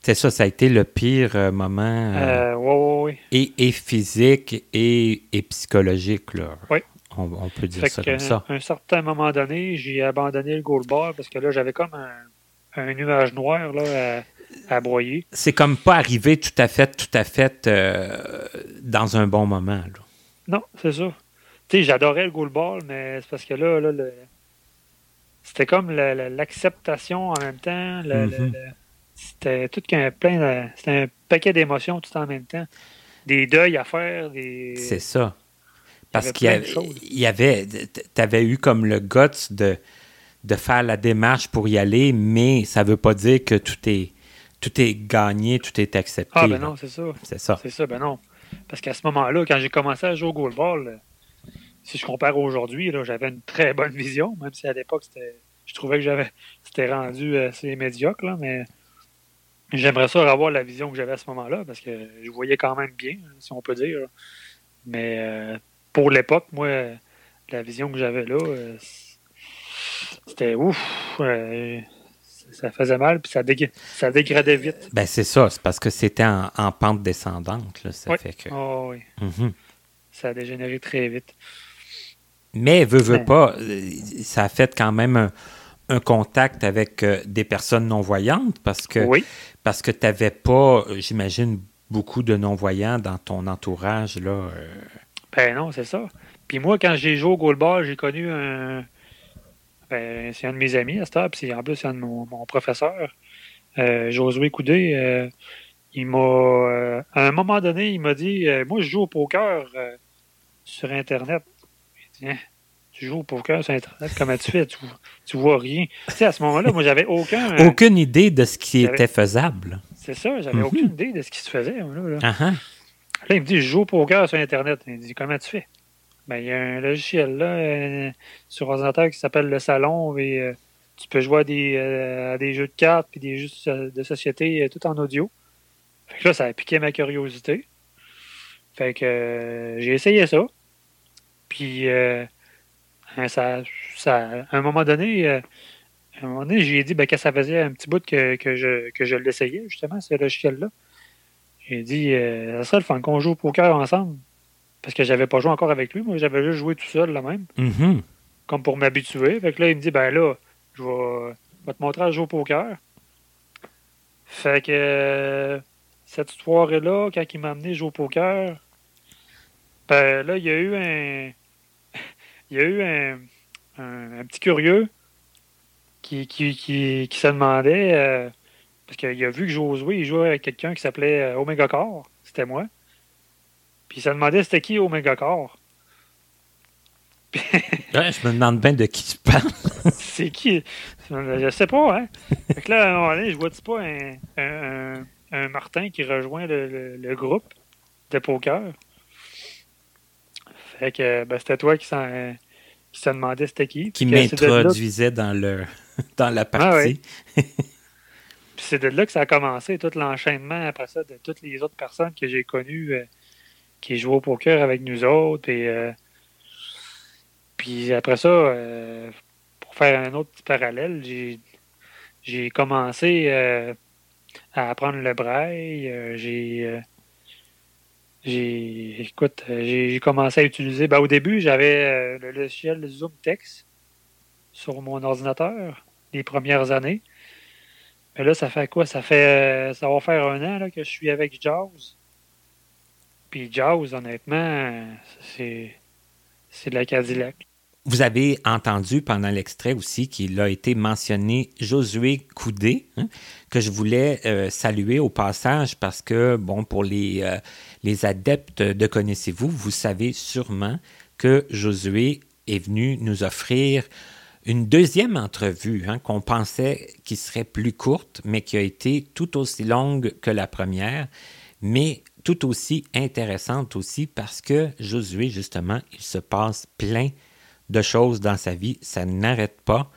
C'est ça, ça a été le pire moment. Euh, Et, et, physique et, et psychologique. Là. Oui. On, on, peut dire ça comme ça. À un certain moment donné, j'ai abandonné le goalball parce que là, j'avais comme un, un, nuage noir là, à, à broyer. C'est comme pas arrivé tout à fait, tout à fait dans un bon moment. Là. Non, c'est ça. Tu sais, j'adorais le goalball, mais c'est parce que là, là c'était comme l'acceptation en même temps. Mm-hmm. c'était tout qu'un plein. C'était un paquet d'émotions tout en même temps. des deuils à faire. Des... C'est ça. Parce qu'il y de avait, tu avais eu comme le guts de, de faire la démarche pour y aller, mais ça veut pas dire que tout est, tout est gagné, tout est accepté. Ah, ben non, c'est ça. C'est ça. C'est ça, ben non. Parce qu'à ce moment-là, quand j'ai commencé à jouer au goalball, euh, si je compare aujourd'hui, j'avais une très bonne vision, même si à l'époque, je trouvais que j'avais, c'était rendu assez médiocre, là, mais j'aimerais ça avoir la vision que j'avais à ce moment-là, parce que je voyais quand même bien, si on peut dire. Mais euh, pour l'époque, moi, euh, la vision que j'avais là, euh, c'était ouf. euh, ça faisait mal, puis ça, dég- ça dégradait vite. Ben c'est ça, c'est parce que c'était en, en pente descendante. Là, ça Ouais. fait que... Oh, oui. Mhm. Ça a dégénéré très vite. Mais, veut, veut Ouais. pas, euh, ça a fait quand même un, un contact avec euh, des personnes non-voyantes parce que, Oui. parce que tu n'avais pas, j'imagine, beaucoup de non-voyants dans ton entourage. Là, euh. Ben non, c'est ça. Puis moi, quand j'ai joué au goalball, j'ai connu un. Ben, c'est un de mes amis à cette heure, puis c'est- en plus, c'est un de mon, mon professeur, euh, Josué Coudé. euh, il m'a. euh, à un moment donné, il m'a dit euh, Moi, je joue au poker sur Internet. Dit, Hein, Tu joues au poker sur Internet, comment tu fais? Tu, tu vois rien. Tu sais, à ce moment-là, moi, j'avais aucun. Aucune idée de ce qui était faisable. C'est ça, j'avais Mhm. aucune idée de ce qui se faisait. Là, là. Ah. Là, il me dit, je joue au poker sur Internet. Il me dit, comment tu fais? Ben, il y a un logiciel là, euh, sur ordinateur qui s'appelle le Salon et euh, tu peux jouer à des, euh, des jeux de cartes puis des jeux de so- de société tout en audio. Fait que là, ça a piqué ma curiosité. Fait que j'ai essayé ça. Puis, hein, ça, ça, à un moment donné, à un moment donné, j'ai dit ben, que ça faisait un petit bout que, que je, que je l'essayais, justement, ce logiciel-là. J'ai dit, ça serait le fun qu'on joue au poker ensemble. Parce que j'avais pas joué encore avec lui. Moi, j'avais juste joué tout seul, là même, Mhm. comme pour m'habituer. Fait que là, il me dit, ben là, je vais, je vais te montrer à jouer au poker. Fait que euh, cette soirée-là, quand il m'a amené jouer au poker, ben là, il y a eu un. Il y a eu un, un, un petit curieux qui, qui, qui, qui se demandait. euh, parce qu'il a vu que Josué, il jouait avec quelqu'un qui s'appelait euh, Omega Core. C'était moi. Puis il se demandait c'était qui Omega Core. Ouais, je me demande bien de qui tu parles. c'est qui? Je sais pas, hein? Fait que là, à un moment donné, je vois-tu pas un, un, Martin qui rejoint le, le- le groupe de poker? Fait que ben, c'était toi qui s'en qui se demandait c'était qui. qui m'introduisait dans, le, dans la partie. Ah ouais. Puis c'est de là que ça a commencé, tout l'enchaînement après ça de toutes les autres personnes que j'ai connues euh, qui jouaient au poker avec nous autres. Et, euh, puis après ça, euh, pour faire un autre petit parallèle, j'ai, commencé euh, à apprendre le braille. j'ai, j'ai, écoute, j'ai, commencé à utiliser. ben, au début, j'avais le logiciel Zoom Text sur mon ordinateur les premières années. Mais là, ça fait quoi? Ça fait ça va faire un an là, que je suis avec Jaws. Puis Jaws, honnêtement, c'est de la Cadillac. Vous avez entendu pendant l'extrait aussi qu'il a été mentionné Josué Coudé, hein, que je voulais euh, saluer au passage parce que, bon, pour les, euh, les adeptes de Connaissez-vous, vous savez sûrement que Josué est venu nous offrir une deuxième entrevue hein, qu'on pensait qui serait plus courte, mais qui a été tout aussi longue que la première, mais tout aussi intéressante aussi parce que Josué, justement, il se passe plein de choses dans sa vie, ça n'arrête pas.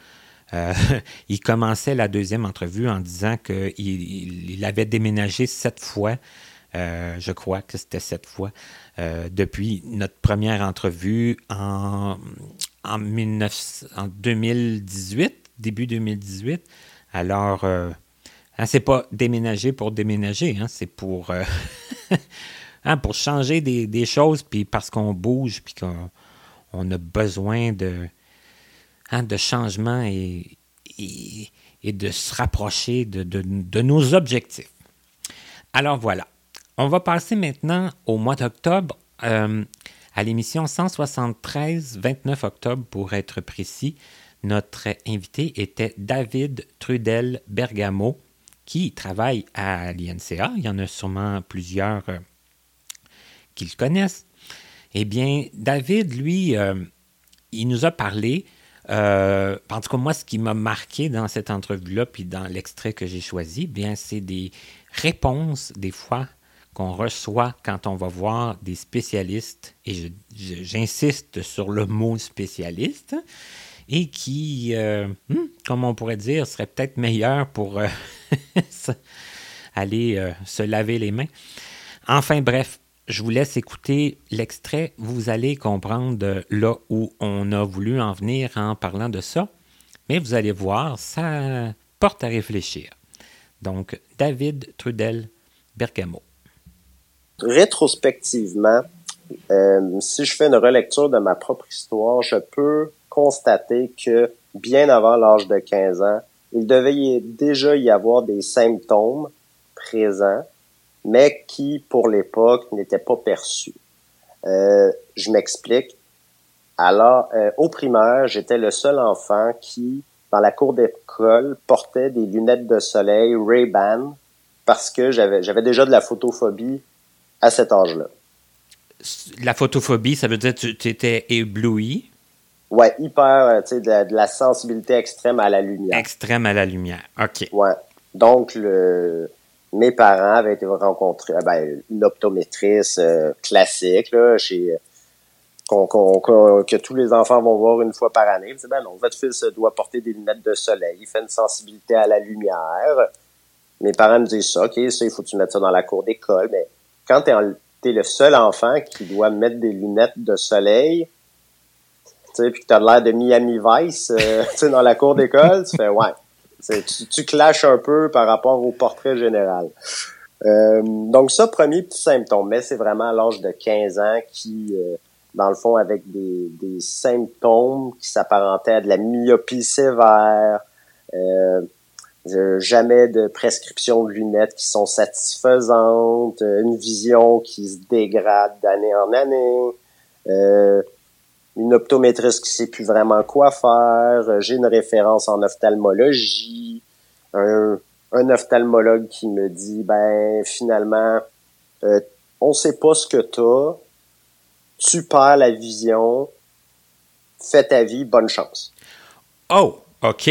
Euh, il commençait la deuxième entrevue en disant qu'il il, avait déménagé sept fois, euh, je crois que c'était sept fois, euh, depuis notre première entrevue en, en, 19, en 2018, début 2018. Alors, hein, c'est pas déménager pour déménager, hein, c'est pour, hein, pour changer des, choses, puis parce qu'on bouge, puis qu'on on a besoin de, hein, de changement et, et, de se rapprocher de, de, de nos objectifs. Alors voilà. On va passer maintenant au mois d'octobre, euh, à l'émission 173, 29 octobre pour être précis. Notre invité était David Trudel Bergamo, qui travaille à l'INCA. Il y en a sûrement plusieurs euh, qui connaissent. Eh bien, David, lui, euh, il nous a parlé. Euh, en tout cas, moi, ce qui m'a marqué dans cette entrevue-là, puis dans l'extrait que j'ai choisi, eh bien, c'est des réponses, des fois, qu'on reçoit quand on va voir des spécialistes, et j'insiste sur le mot spécialiste, et qui, euh, hmm, comme on pourrait dire, serait peut-être meilleur pour euh, aller euh, se laver les mains. Enfin bref, je vous laisse écouter l'extrait. Vous allez comprendre là où on a voulu en venir en parlant de ça. Mais vous allez voir, ça porte à réfléchir. Donc, David Trudel Bergamo. Rétrospectivement, si je fais une relecture de ma propre histoire, je peux constater que bien avant l'âge de 15 ans, il devait déjà y avoir des symptômes présents, mais qui, pour l'époque, n'étaient pas perçus. Euh, je m'explique. Alors, euh, au primaire, j'étais le seul enfant qui, dans la cour d'école, portait des lunettes de soleil Ray-Ban parce que j'avais, j'avais déjà de la photophobie à cet âge-là. La photophobie, ça veut dire que tu étais ébloui? Ouais, hyper, euh, tu sais, de, la sensibilité extrême à la lumière. Extrême à la lumière, OK. Ouais. Donc, le, mes parents avaient été rencontrés, ben, une optométrice euh, classique, là, chez, que tous les enfants vont voir une fois par année. ben non, votre fils doit porter des lunettes de soleil, il fait une sensibilité à la lumière. Mes parents me disent ça, OK, ça, il faut que tu mettes ça dans la cour d'école. Mais quand tu es, le seul enfant qui doit mettre des lunettes de soleil, puis que tu as l'air de Miami Vice euh, dans la cour d'école, tu fais ouais. Tu, tu clashes un peu par rapport au portrait général. Euh, donc ça, premier petit symptôme, mais c'est vraiment à l'âge de 15 ans qui, euh, dans le fond, avec des, des symptômes qui s'apparentaient à de la myopie sévère, euh, jamais de prescription de lunettes qui sont satisfaisantes, une vision qui se dégrade d'année en année, euh, une optométriste qui sait plus vraiment quoi faire, euh, j'ai une référence en ophtalmologie, un, un ophtalmologue qui me dit ben finalement euh, on sait pas ce que t'as, tu perds la vision, fais ta vie, bonne chance. Oh, ok.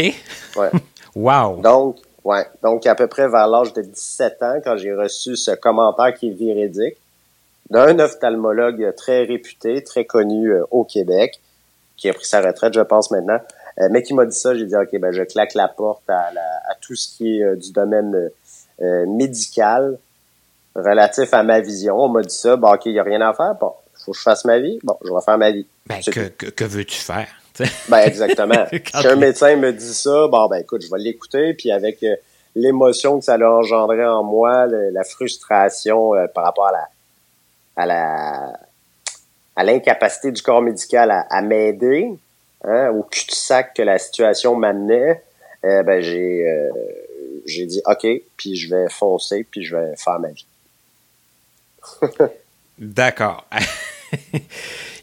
Ouais. wow. Donc, ouais, donc à peu près vers l'âge de 17 ans, quand j'ai reçu ce commentaire qui est véridique, d'un ophtalmologue très réputé, très connu euh, au Québec, qui a pris sa retraite, je pense, maintenant, euh, mais qui m'a dit ça, j'ai dit, OK, ben je claque la porte à, à tout ce qui est euh, du domaine médical relatif à ma vision. On m'a dit ça, bon, OK, il n'y a rien à faire, bon, il faut que je fasse ma vie, bon, je vais faire ma vie. Ben, que, que, veux-tu faire? ben, exactement. un médecin me dit ça, bon, ben, écoute, je vais l'écouter, puis avec l'émotion que ça a engendré en moi, la frustration par rapport à la à la à l'incapacité du corps médical à, m'aider, hein, au cul-de-sac que la situation m'amenait, euh, ben j'ai euh, j'ai dit OK, puis je vais foncer, puis je vais faire ma vie. D'accord.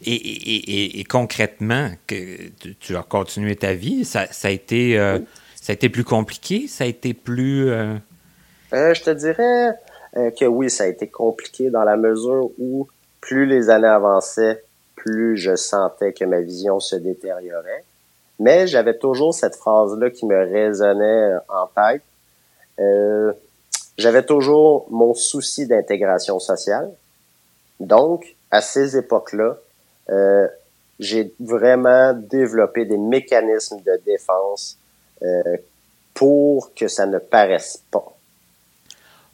et, et, et, concrètement, que tu as continué ta vie, ça, ça a été euh, ça a été plus compliqué, ça a été plus. je te dirais, euh, que oui, ça a été compliqué dans la mesure où plus les années avançaient, plus je sentais que ma vision se détériorait. Mais j'avais toujours cette phrase-là qui me résonnait en tête. Euh, j'avais toujours mon souci d'intégration sociale. Donc, à ces époques-là, euh, j'ai vraiment développé des mécanismes de défense pour que ça ne paraisse pas.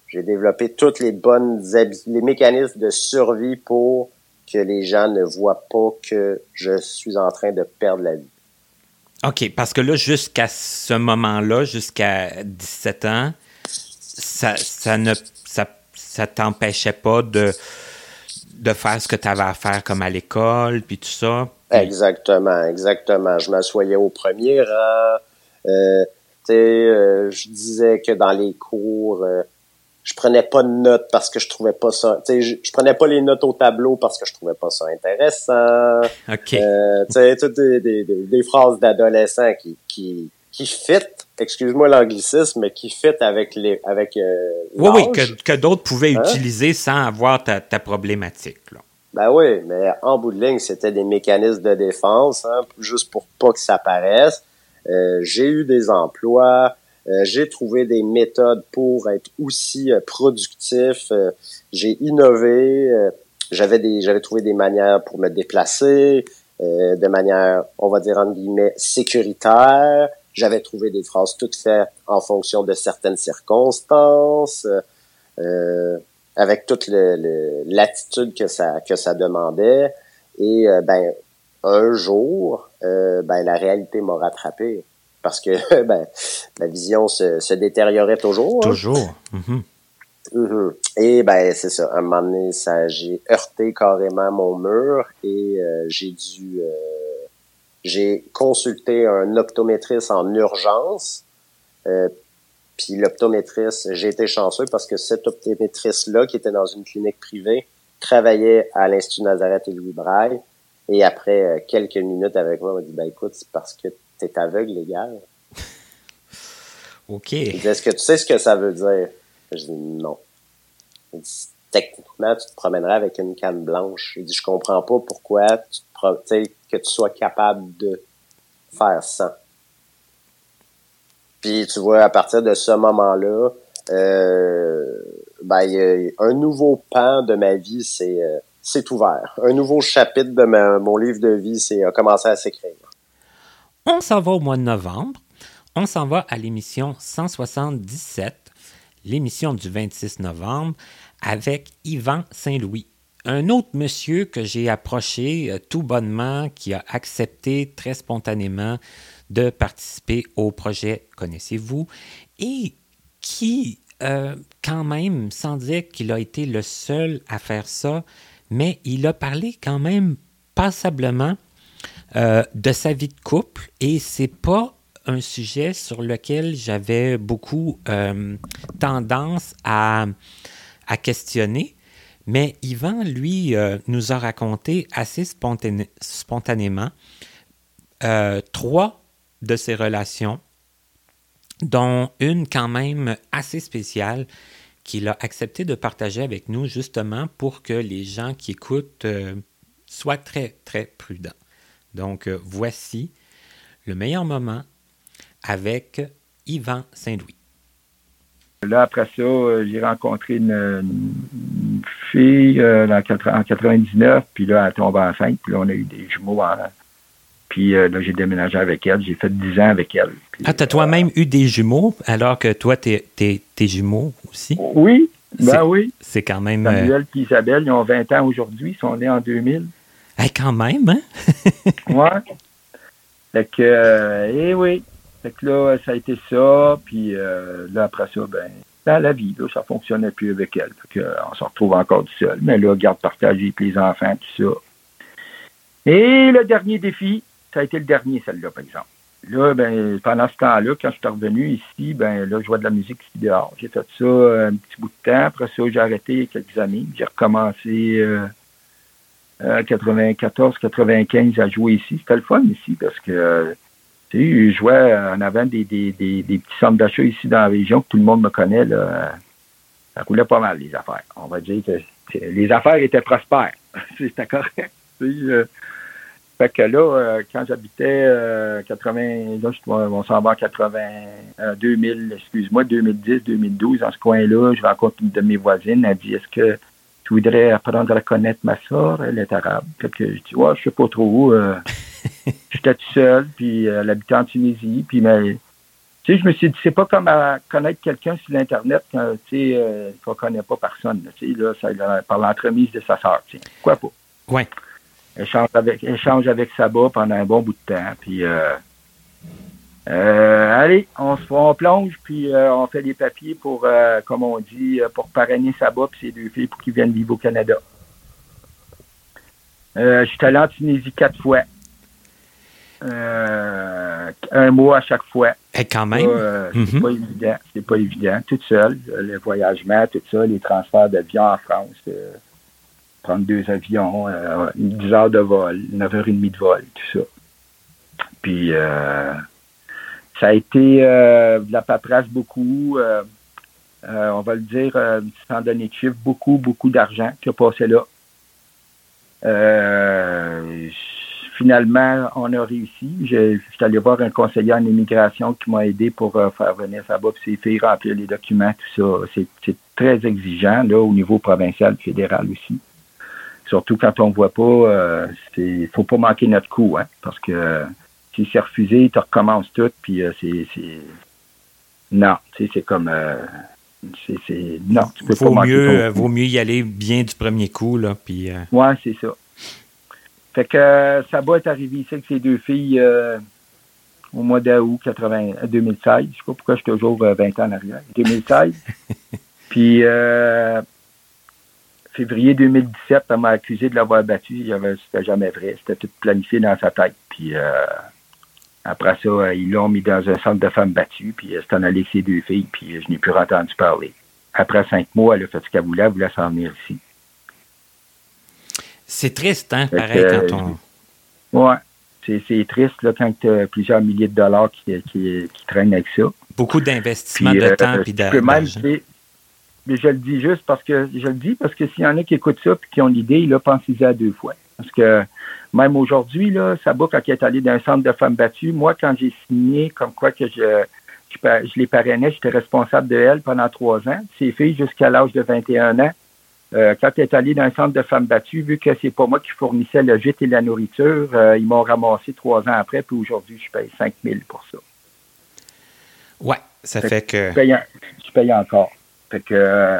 J'ai développé toutes les bonnes les mécanismes de survie pour que les gens ne voient pas que je suis en train de perdre la vie. OK, parce que là, jusqu'à ce moment-là, jusqu'à 17 ans, ça, ça ne ça, ça t'empêchait pas de, de faire ce que tu avais à faire comme à l'école, puis tout ça. Exactement, exactement. Je m'assoyais au premier rang. Euh, euh, je disais que dans les cours, euh, je prenais pas de notes parce que je trouvais pas ça. Tu sais, je, prenais pas les notes au tableau parce que je trouvais pas ça intéressant. OK. Euh, tu sais, toutes des, des, des, phrases d'adolescents qui, qui, qui fit, excuse-moi l'anglicisme, mais qui fit avec les avec euh, Oui, oui, que, que d'autres pouvaient Hein? utiliser sans avoir ta, ta problématique. Là. Ben oui, mais en bout de ligne, c'était des mécanismes de défense, hein, juste pour pas que ça paraisse. Euh, j'ai eu des emplois, euh, j'ai trouvé des méthodes pour être aussi euh, productif. euh, j'ai innové, j'avais des, j'avais trouvé des manières pour me déplacer, de manière, on va dire entre guillemets, sécuritaire. J'avais trouvé des phrases toutes faites en fonction de certaines circonstances. avec toute l'attitude que ça que ça demandait et ben un jour ben la réalité m'a rattrapé parce que ben la vision se, se détériorait toujours hein. Toujours. Mhm. Mhm. et ben c'est ça à un moment donné ça j'ai heurté carrément mon mur et euh, j'ai dû euh, j'ai consulté un optométriste en urgence euh, puis l'optométriste, j'ai été chanceux parce que cette optométriste-là, qui était dans une clinique privée, travaillait à l'Institut Nazareth et Louis Braille. Et après euh, quelques minutes avec moi, elle m'a dit, ben écoute, c'est parce que tu es aveugle légal. OK. Il dit, est-ce que tu sais ce que ça veut dire? Je dis, non. Il dit, techniquement, tu te promènerais avec une canne blanche. Il dit, je comprends pas pourquoi tu te pro- que tu sois capable de faire ça. Puis tu vois, à partir de ce moment-là, euh, ben, y a un nouveau pan de ma vie c'est euh, c'est ouvert. Un nouveau chapitre de ma- mon livre de vie c'est a commencé à s'écrire. On s'en va au mois de novembre. On s'en va à l'émission 177, l'émission du 26 novembre, avec Yvan Saint-Louis. Un autre monsieur que j'ai approché euh, tout bonnement, qui a accepté très spontanément de participer au projet Connaissez-vous et qui, euh, quand même, sans dire qu'il a été le seul à faire ça, mais il a parlé quand même passablement euh, de sa vie de couple et c'est pas un sujet sur lequel j'avais beaucoup euh, tendance à, questionner. Mais Yvan, lui, euh, nous a raconté assez spontané- spontanément trois de ses relations, dont une quand même assez spéciale qu'il a accepté de partager avec nous justement pour que les gens qui écoutent soient très, très prudents. Donc, euh, voici le meilleur moment avec Yvan Saint-Louis. Là, après ça, euh, j'ai rencontré une, une fille euh, en, 80 en 99, puis là, elle tombe enceinte, puis là, on a eu des jumeaux en... Puis euh, là, j'ai déménagé avec elle, j'ai fait 10 ans avec elle. Puis, Ah, t'as toi-même eu des jumeaux, alors que toi, t'es, t'es, t'es jumeaux aussi? Oui, ben oui. C'est quand même... Samuel et Isabelle, ils ont 20 ans aujourd'hui, ils sont nés en 2000. Hey, quand même, hein? Ouais. Fait que, euh, eh oui. Fait que là, ça a été ça. Puis euh, là, après ça, ben, la vie, là, ça fonctionnait plus avec elle. Fait euh, on se retrouve encore tout seul. Mais là, garde partagée avec les enfants, tout ça. Et le dernier défi, ça a été le dernier, celle-là, par exemple. Là, ben, pendant ce temps-là, quand je suis revenu ici, ben, là, je vois de la musique ici dehors. J'ai fait ça un petit bout de temps. Après ça, j'ai arrêté quelques années. J'ai recommencé euh, 94, 95 à jouer ici. C'était le fun ici parce que euh, tu sais, je jouais en avant des, des, des, des petits centres d'achat ici dans la région que tout le monde me connaît. Là. Ça roulait pas mal, les affaires. On va dire que les affaires étaient prospères. C'était correct. euh. fait que là, euh, quand j'habitais euh, 80, là, je- on s'en va en 80, euh, 2000, excuse-moi, 2010, 2012, dans ce coin-là, je rencontre une de mes voisines, elle dit, est-ce que tu voudrais apprendre à connaître ma soeur? Elle est arabe. Fait que je dis, ouais, je sais pas trop où. euh, J'étais tout seul, puis euh, elle habitait en Tunisie, puis mais, tu sais, je me suis dit, c'est pas comme à connaître quelqu'un sur l'Internet quand, tu sais, euh, qu'on connaît pas personne, tu sais, là, ça, là, par l'entremise de sa sœur, tu sais. Pourquoi pas? Ouais. Échange avec, échange avec Saba pendant un bon bout de temps, puis euh, euh, allez, on se on plonge, puis euh, on fait les papiers pour, euh, comme on dit, euh, pour parrainer Saba puis ses deux filles pour qu'ils viennent vivre au Canada. Euh, je suis allé en Tunisie quatre fois. Euh, un mois à chaque fois. Et quand même. C'est Mhm. pas évident. C'est pas évident. Tout seul. euh, Le voyagement, tout ça, les transferts d'avions en France. euh, prendre deux avions, euh, 10 heures de vol, 9h30 de vol, tout ça. Puis, euh, ça a été euh, de la paperasse beaucoup. euh, euh, on va le dire, sans donner de chiffres, beaucoup, beaucoup d'argent qui a passé là. Finalement, on a réussi. Je, suis allé voir un conseiller en immigration qui m'a aidé pour faire venir bas, puis ses filles remplir les documents, tout ça. C'est, très exigeant, là, au niveau provincial, fédéral aussi. Surtout quand on voit pas, euh, c'est, faut pas manquer notre coup, hein, parce que si c'est refusé, tu recommences tout, puis euh, c'est, c'est, non, tu sais, c'est comme, euh, c'est, c'est, non, tu peux pas Vaut manquer mieux, euh, vaut mieux y aller bien du premier coup, là, puis... euh, Ouais, c'est ça. Fait que euh, Saba est arrivé ici avec ses deux filles au mois d'août 80, euh, 2016. Je sais pas pourquoi je suis toujours euh, 20 ans en arrière. 2016. Puis février 2017, elle m'a accusé de l'avoir battu. Il y avait- C'était jamais vrai. C'était tout planifié dans sa tête. Puis euh, après ça, euh, ils l'ont mis dans un centre de femmes battues. Puis euh, c'est en allé avec ses deux filles. Puis euh, je n'ai plus entendu parler. Après cinq mois, elle a fait ce qu'elle voulait. Elle voulait s'en venir ici. C'est triste, hein, Fait pareil, que, quand on... Ouais. C'est, c'est triste là, quand tu as plusieurs milliers de dollars qui, qui, qui traînent avec ça. Beaucoup d'investissement de euh, temps même, d'argent. mais je le dis juste parce que je le dis parce que s'il y en a qui écoutent ça et qui ont l'idée, là, pensez-y à deux fois. Parce que même aujourd'hui, là, Saba, quand elle est allée dans un centre de femmes battues, moi, quand j'ai signé comme quoi que je, je, les parrainais, j'étais responsable de elle pendant trois ans. Ces filles, jusqu'à l'âge de 21 ans, euh, quand elle est allée dans un centre de femmes battues, vu que c'est pas moi qui fournissais le gîte et la nourriture, euh, ils m'ont ramassé trois ans après, puis aujourd'hui, je paye 5 000 pour ça. Ouais, ça fait que... Je paye, je paye encore. Fait que,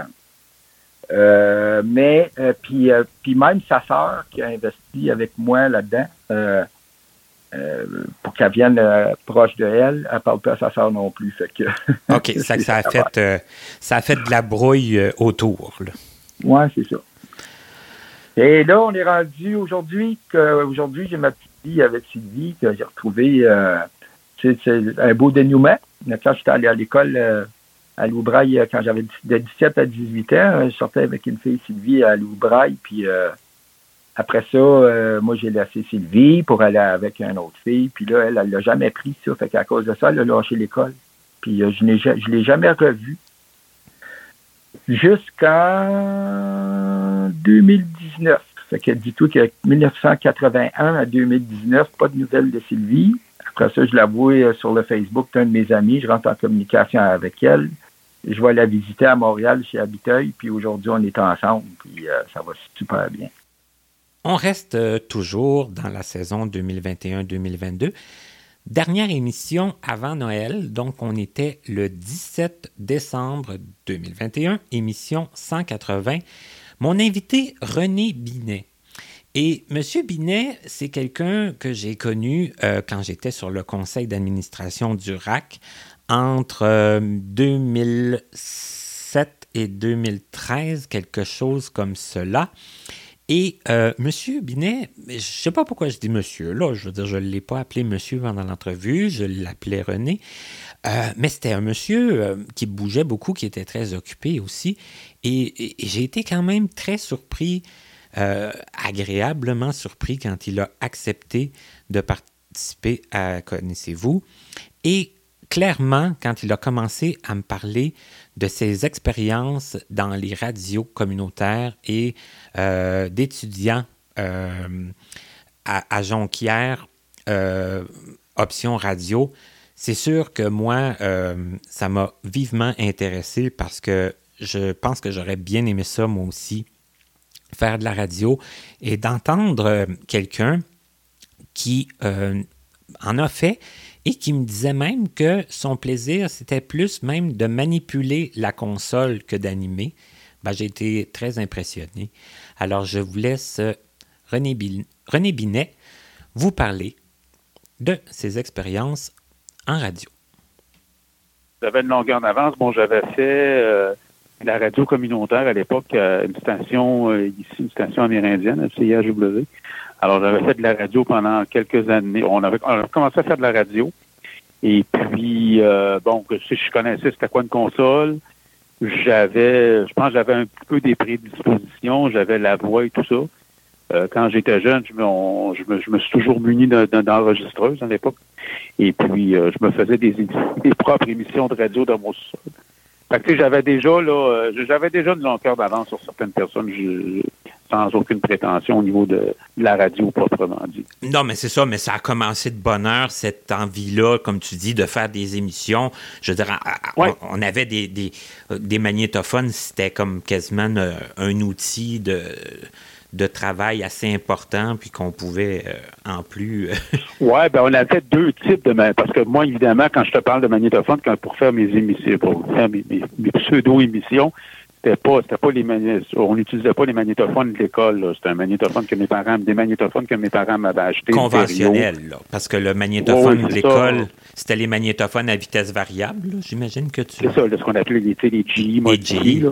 euh, mais, euh, puis, euh, puis même sa sœur qui a investi avec moi là-dedans, euh, pour qu'elle vienne proche de elle, elle parle pas à sa sœur non plus. Fait que, OK, ça, ça, a fait, ça a fait de la brouille autour. Ouais, c'est ça. Et là, on est rendu aujourd'hui que aujourd'hui j'ai ma petite fille avec Sylvie que j'ai retrouvé. C'est c'est un beau dénouement. Quand j'étais allé à l'école à Loubraille, euh, quand j'avais de 17 à 18 ans, euh, je sortais avec une fille Sylvie à Loubraille, puis euh, après ça, euh, moi j'ai laissé Sylvie pour aller avec une autre fille, puis là, elle, elle l'a jamais pris ça, fait qu'à cause de ça, elle a lâché l'école. Puis je je l'ai jamais revue jusqu'en 2019. Fait que dis-toi que 1981 à 2019, pas de nouvelles de Sylvie. Après ça, je la vois euh, sur le Facebook d'un de mes amis. Je rentre en communication avec elle. Je vais la visiter à Montréal, chez Habiteuil. Puis aujourd'hui, on est ensemble. Puis euh, ça va super bien. On reste euh, toujours dans la saison 2021-2022. Dernière émission avant Noël, donc on était le 17 décembre 2021, émission 180. Mon invité, René Binet. Et M. Binet, c'est quelqu'un que j'ai connu euh, quand j'étais sur le conseil d'administration du RAC entre euh, 2007 et 2013, quelque chose comme cela. Et euh, Monsieur Binet, je ne sais pas pourquoi je dis Monsieur, là, je veux dire, je ne l'ai pas appelé Monsieur pendant l'entrevue, je l'appelais René, Euh, mais c'était un monsieur euh, qui bougeait beaucoup, qui était très occupé aussi, et, et- j'ai été quand même très surpris, euh, agréablement surpris quand il a accepté de participer à Connaissez-vous, et clairement, quand il a commencé à me parler de ses expériences dans les radios communautaires et euh, d'étudiants euh, à, Jonquière, euh, option radio, c'est sûr que moi, euh, ça m'a vivement intéressé parce que je pense que j'aurais bien aimé ça, moi aussi, faire de la radio et d'entendre quelqu'un qui en a fait et qui me disait même que son plaisir, c'était plus même de manipuler la console que d'animer. Ben, J'ai été très impressionné. Alors, je vous laisse euh, René, Bin- René Binet vous parler de ses expériences en radio. J'avais une longueur d'avance. Bon, j'avais fait euh, la radio communautaire à l'époque, une station euh, ici, une station amérindienne. Alors, j'avais fait de la radio pendant quelques années. On avait, on a commencé à faire de la radio. Et puis, euh, bon, si je connaissais c'était quoi une console, j'avais, je pense j'avais un peu des prédispositions, j'avais la voix et tout ça. Euh, quand j'étais jeune, je me, je, me, je me suis toujours muni d'enregistreuse à l'époque. Et puis, euh, je me faisais des, des propres émissions de radio dans mon sous-sol. Fait que, tu sais, j'avais déjà, là, euh, j'avais déjà une longueur d'avance sur certaines personnes, sans aucune prétention au niveau de, de la radio proprement dit. Non, mais c'est ça, mais ça a commencé de bonne heure, cette envie-là, comme tu dis, de faire des émissions. Je veux dire, Ouais. on, avait des, des, des magnétophones, c'était comme quasiment euh, un outil de, de travail assez important, puis qu'on pouvait euh, en plus. euh, Ouais, ben on avait deux types de parce que moi évidemment quand je te parle de magnétophone quand pour faire mes émissions pour faire mes, mes- mes pseudo-émissions, c'était pas c'était pas les on n'utilisait pas les magnétophones de l'école, là. c'était un magnétophone que mes parents des magnétophones que mes parents m'avaient acheté conventionnel, là, parce que le magnétophone de l'école, c'était les magnétophones à vitesse variable, j'imagine que tu... C'est ça, là, ce qu'on appelait les, les modifiés, là.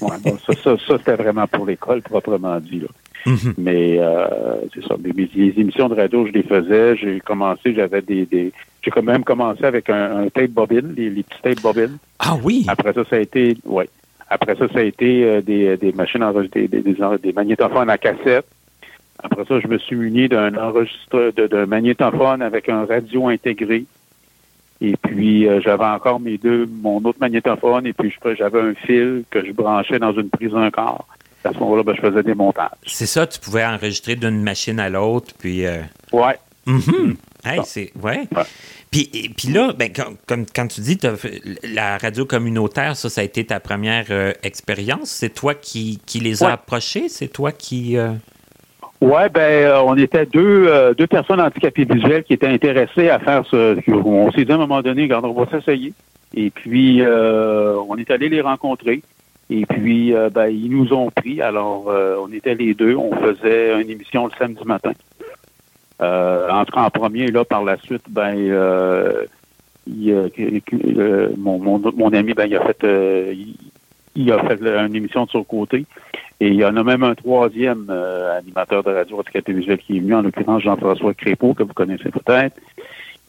Ouais, bon, ça, ça, ça, c'était vraiment pour l'école, proprement dit. Là. Mhm. Mais euh, c'est ça. Les, les émissions de radio, je les faisais. J'ai commencé, j'avais des. des j'ai quand même commencé avec un, un tape bobine, les, les petits tapes bobines. Ah oui! Après ça, ça a été. Ouais. Après ça, ça a été euh, des, des machines enregistrées, des, des, des, magnétophones à cassette. Après ça, je me suis muni d'un enregistreur, d'un magnétophone avec un radio intégré. Et puis, euh, j'avais encore mes deux, mon autre magnétophone, et puis j'avais un fil que je branchais dans une prise d'un quart. À ce moment-là, ben, je faisais des montages. C'est ça, tu pouvais enregistrer d'une machine à l'autre, puis... euh, Ouais. Mhm. Hey, c'est ouais. Ouais. Puis, et- puis là, ben, quand, comme, quand tu dis la radio communautaire, ça, ça a été ta première euh, expérience. C'est toi qui, qui les a Ouais. approchés? C'est toi qui. euh, Ouais, ben, euh, on était deux, euh, deux personnes handicapées visuelles qui étaient intéressées à faire ce. On s'est dit à un moment donné, regarde, on va s'essayer. Et puis, euh, on est allé les rencontrer. Et puis, ben, ils nous ont pris. Alors, on était les deux. On faisait une émission le samedi matin. En tout cas, en premier, là, par la suite, ben, euh, il, euh, mon, mon, mon ami, ben, il a fait, euh, il, il a fait une émission de son côté. Et il y en a même un troisième animateur de radio handicapé visuel qui est venu, en l'occurrence Jean-François Crépeau, que vous connaissez peut-être,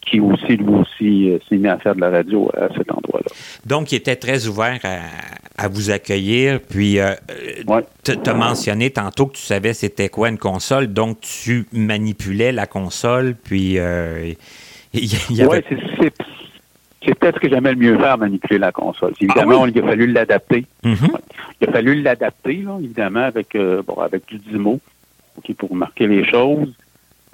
qui aussi, lui aussi, euh, s'est mis à faire de la radio à cet endroit-là. Donc, il était très ouvert à, à vous accueillir. Puis, euh, Ouais. tu as mentionné tantôt que tu savais c'était quoi une console. Donc, tu manipulais la console. Puis, euh, il y, il y avait. Ouais, c'est, peut-être ce que j'aimais le mieux faire, manipuler la console. Évidemment, Ah oui? il a fallu l'adapter. Mhm. Il a fallu l'adapter, évidemment, avec, euh, bon, avec du Dimo, pour marquer les choses.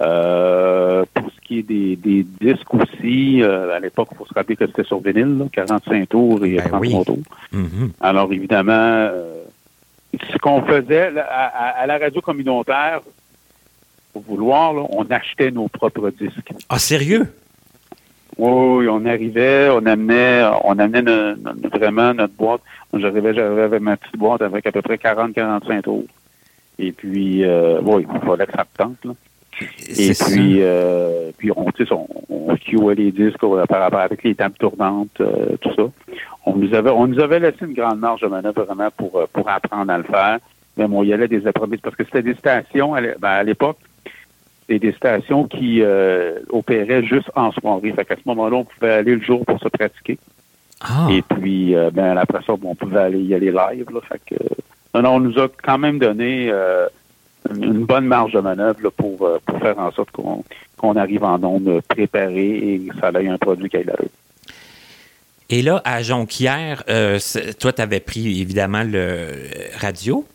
Euh, pour ce qui est des, des disques aussi, euh, à l'époque, il faut se rappeler que c'était sur vinyle, là, 45 tours et Ben 33 oui. tours. Mhm. Alors, évidemment, euh, ce qu'on faisait là, à, la radio communautaire, pour vouloir, là, on achetait nos propres disques. Ah, sérieux? Oui, on arrivait, on amenait, on amenait vraiment notre boîte. J'arrivais, j'arrivais avec ma petite boîte avec à peu près 40-45 tours. Et puis, oui, il fallait que ça me tente, là. Et puis, euh, puis on, tu sais, on, on cueillait les disques par rapport avec les tables tournantes, euh, tout ça. On nous avait, on nous avait laissé une grande marge de manœuvre vraiment pour, euh, pour apprendre à le faire. Mais on y allait des approbations parce que c'était des stations à ben, l'époque, c'était des stations qui euh, opéraient juste en soirée. Fait qu'à ce moment-là, on pouvait aller le jour pour se pratiquer. Ah, Et puis, euh, ben, après ça, bon, on pouvait aller y aller live. Là, fait que, euh, non, non, on nous a quand même donné une, bonne marge de manœuvre là, pour, euh, pour faire en sorte qu'on arrive en ondes préparé et que ça ait un produit qui aille là Et là, à Jonquière, euh, toi, tu avais pris évidemment le radio?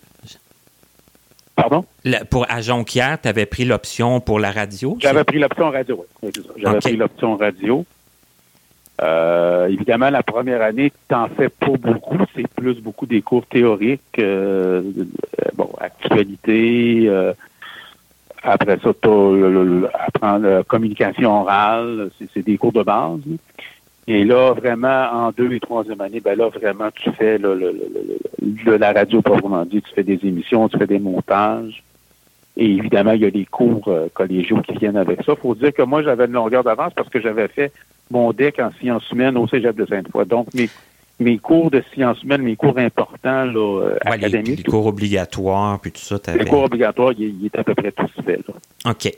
Pardon? La- pour à Jonquière, tu avais pris l'option pour la radio? J'avais pris l'option radio, oui. J'avais pris l'option radio. Euh, évidemment, la première année, t'en fais pas beaucoup. C'est plus beaucoup des cours théoriques, euh, euh, bon, actualité. euh, après ça, le- apprendre la communication orale. C'est, des cours de base. Et là, vraiment, en deux et troisième année, ben là, vraiment, tu fais le, le- le- la radio proprement dit. Tu fais des émissions, tu fais des montages. Et évidemment, il y a des cours euh, collégiaux qui viennent avec ça. faut dire que moi, j'avais une longueur d'avance parce que j'avais fait mon DEC en sciences humaines au Cégep de Sainte-Foy. Donc, mes, mes cours de sciences humaines, mes cours importants là, euh, Ouais, académiques, les cours obligatoires, puis tout ça, tu les cours obligatoires, il, il est à peu près tous faits. Là. OK.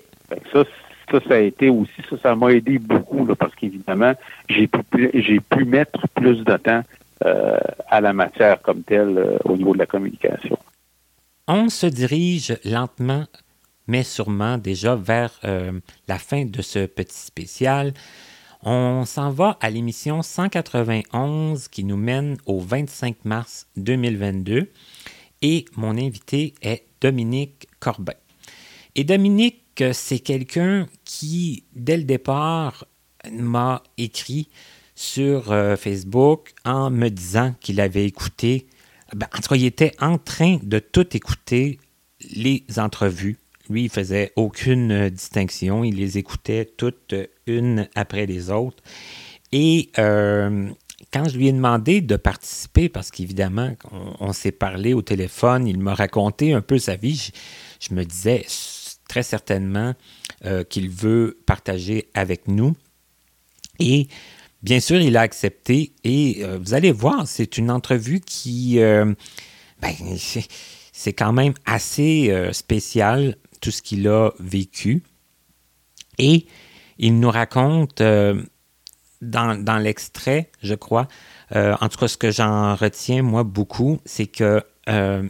Ça, ça, ça a été aussi, ça, ça m'a aidé beaucoup là, parce qu'évidemment, j'ai pu, j'ai pu mettre plus de temps euh, à la matière comme telle euh, au niveau de la communication. on se dirige lentement, mais sûrement déjà vers euh, la fin de ce petit spécial. On s'en va à l'émission 191 qui nous mène au 25 mars 2022 et mon invité est Dominique Corbin. Et Dominique, c'est quelqu'un qui, dès le départ, m'a écrit sur euh, Facebook en me disant qu'il avait écouté, ben, en tout cas, il était en train de tout écouter les entrevues. Lui, il faisait aucune euh, distinction, il les écoutait toutes euh, une après les autres. Et quand je lui ai demandé de participer, parce qu'évidemment, on, s'est parlé au téléphone, il m'a raconté un peu sa vie, je, me disais très certainement qu'il veut partager avec nous. Et Bien sûr, il a accepté et euh, vous allez voir, c'est une entrevue qui, euh, ben, c'est quand même assez euh, spécial, tout ce qu'il a vécu. Et il nous raconte dans, l'extrait, je crois, en tout cas ce que j'en retiens moi beaucoup, c'est que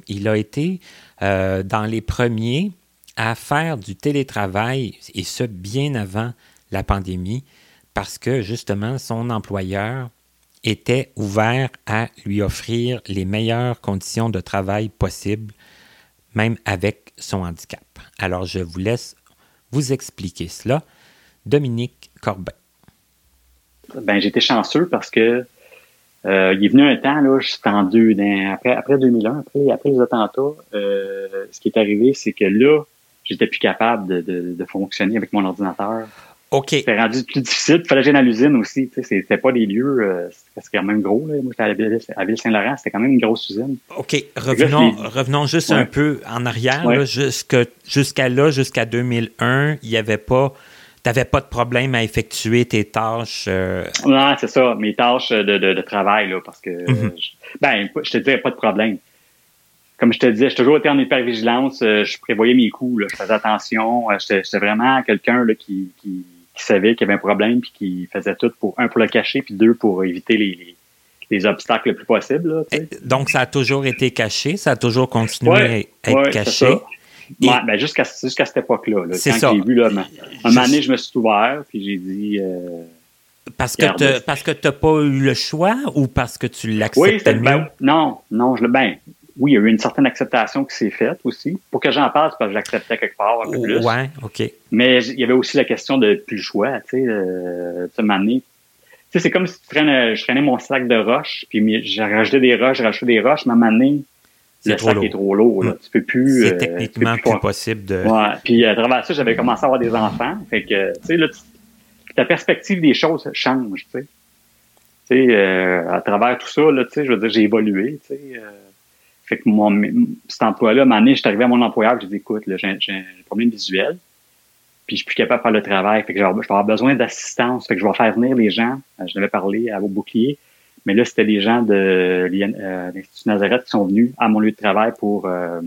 il a été dans les premiers à faire du télétravail, et ce bien avant la pandémie parce que justement son employeur était ouvert à lui offrir les meilleures conditions de travail possibles, même avec son handicap. Alors je vous laisse vous expliquer cela. Dominique Corbin. Ben, j'étais chanceux parce que euh, il est venu un temps, là, juste en deux, après, après 2001, après, les attentats, euh, ce qui est arrivé, c'est que là, j'étais plus capable de, fonctionner avec mon ordinateur. OK. C'était rendu plus difficile. Il fallait que à l'usine aussi. C'était pas des lieux, euh, c'était quand même gros. Là. Moi, j'étais à, Ville-Saint-Laurent, c'était quand même une grosse usine. OK. Revenons, revenons juste un peu en arrière. Jusqu'à là, jusqu'à 2001, il n'y avait pas. Tu n'avais pas de problème à effectuer tes tâches. Euh... Non, c'est ça, mes tâches de, de, de travail, là, parce que. Mhm. je, ben, je te disais, pas de problème. Comme je te disais, j'ai toujours été en hypervigilance. Euh, je prévoyais mes coups, là, je faisais attention. Euh, j'étais vraiment quelqu'un qui, qui qui savait qu'il y avait un problème puis qui faisait tout pour un pour le cacher puis deux pour éviter les, les, obstacles le plus possible. Donc ça a toujours été caché, ça a toujours continué à être caché. ben jusqu'à cette époque-là. c'est ça. Vu, là, un moment donné, je me suis ouvert puis j'ai dit. Euh, parce que tu t'as pas eu le choix ou parce que tu l'acceptais oui, ben, non, non, je ben oui, il y a eu une certaine acceptation qui s'est faite aussi. Pour que j'en parle, c'est parce que j'acceptais quelque part un peu plus. Ouais, OK. Mais il y avait aussi la question de plus le choix, tu sais, euh, Tu sais, c'est comme si tu traînes, je traînais mon sac de roches, puis j'ai rajouté des roches, j'ai rajouté des roches, mais à un moment donné, le sac est trop lourd. Là. Mm. Tu peux plus. C'est euh, techniquement plus, possible de. Ouais. Puis à travers ça, j'avais commencé à avoir des enfants. Fait que, tu sais, là, ta perspective des choses change, tu sais. Tu sais, euh, à travers tout ça, là, tu sais, je veux dire, j'ai évolué, tu sais. Euh, fait que mon, cet emploi-là, à je suis arrivé à mon employeur, j'ai dit, écoute, j'ai un problème visuel, puis je suis plus capable de faire le travail. Fait que je vais avoir besoin d'assistance. Fait que je vais faire venir les gens. Euh, je devais parler à vos boucliers. Mais là, c'était les gens de euh, l'Institut Nazareth qui sont venus à mon lieu de travail pour euh,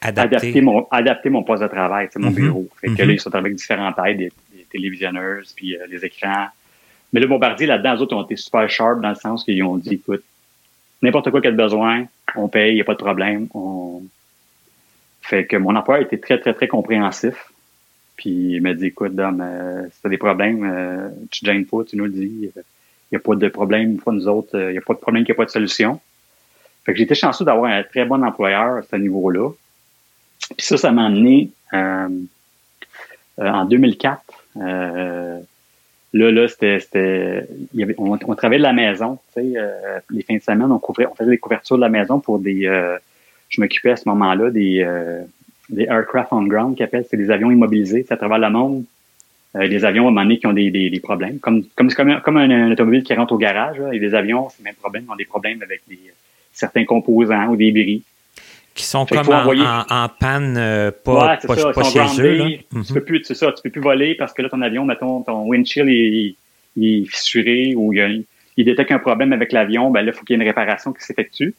adapter. mon, adapter mon poste de travail, mon mm-hmm. bureau. Fait que mm-hmm. là, ils sont avec différentes tailles, des, télévisionneuses, puis les écrans. Mais le Bombardier, là-dedans, les autres ont été super sharp dans le sens qu'ils ont dit, écoute, n'importe quoi qu'il y a besoin, on paye, il n'y a pas de problème. On... Fait que mon employeur était très, très, très compréhensif. Puis il m'a dit, écoute, Dom, euh, si tu as des problèmes, euh, tu ne gênes pas, tu nous le dis. Il n'y a pas de problème, fois nous autres, euh, il n'y a pas de problème qu'il n'y a pas de solution. Fait que j'étais chanceux d'avoir un très bon employeur à ce niveau-là. Puis ça, ça m'a amené en 2004. Là, là, c'était, on, on, travaillait de la maison, tu sais, euh, les fins de semaine, on couvrait, on faisait des couvertures de la maison pour des, euh, je m'occupais à ce moment-là des, euh, des aircraft on ground, qui appellent, c'est des avions immobilisés, à travers le monde, des avions à un moment donné qui ont des, des, problèmes, comme, comme, comme, comme un, automobile qui rentre au garage, là, et des avions, c'est le même problème, ont des problèmes avec des, certains composants ou des bris qui sont comme en, panne, euh, pas, pas, ça, chez eux. Tu peux mhm. plus, c'est ça, tu peux plus voler parce que là, ton avion, mettons, ton windshield est, est fissuré ou il, il, détecte un problème avec l'avion, ben là, il faut qu'il y ait une réparation qui s'effectue.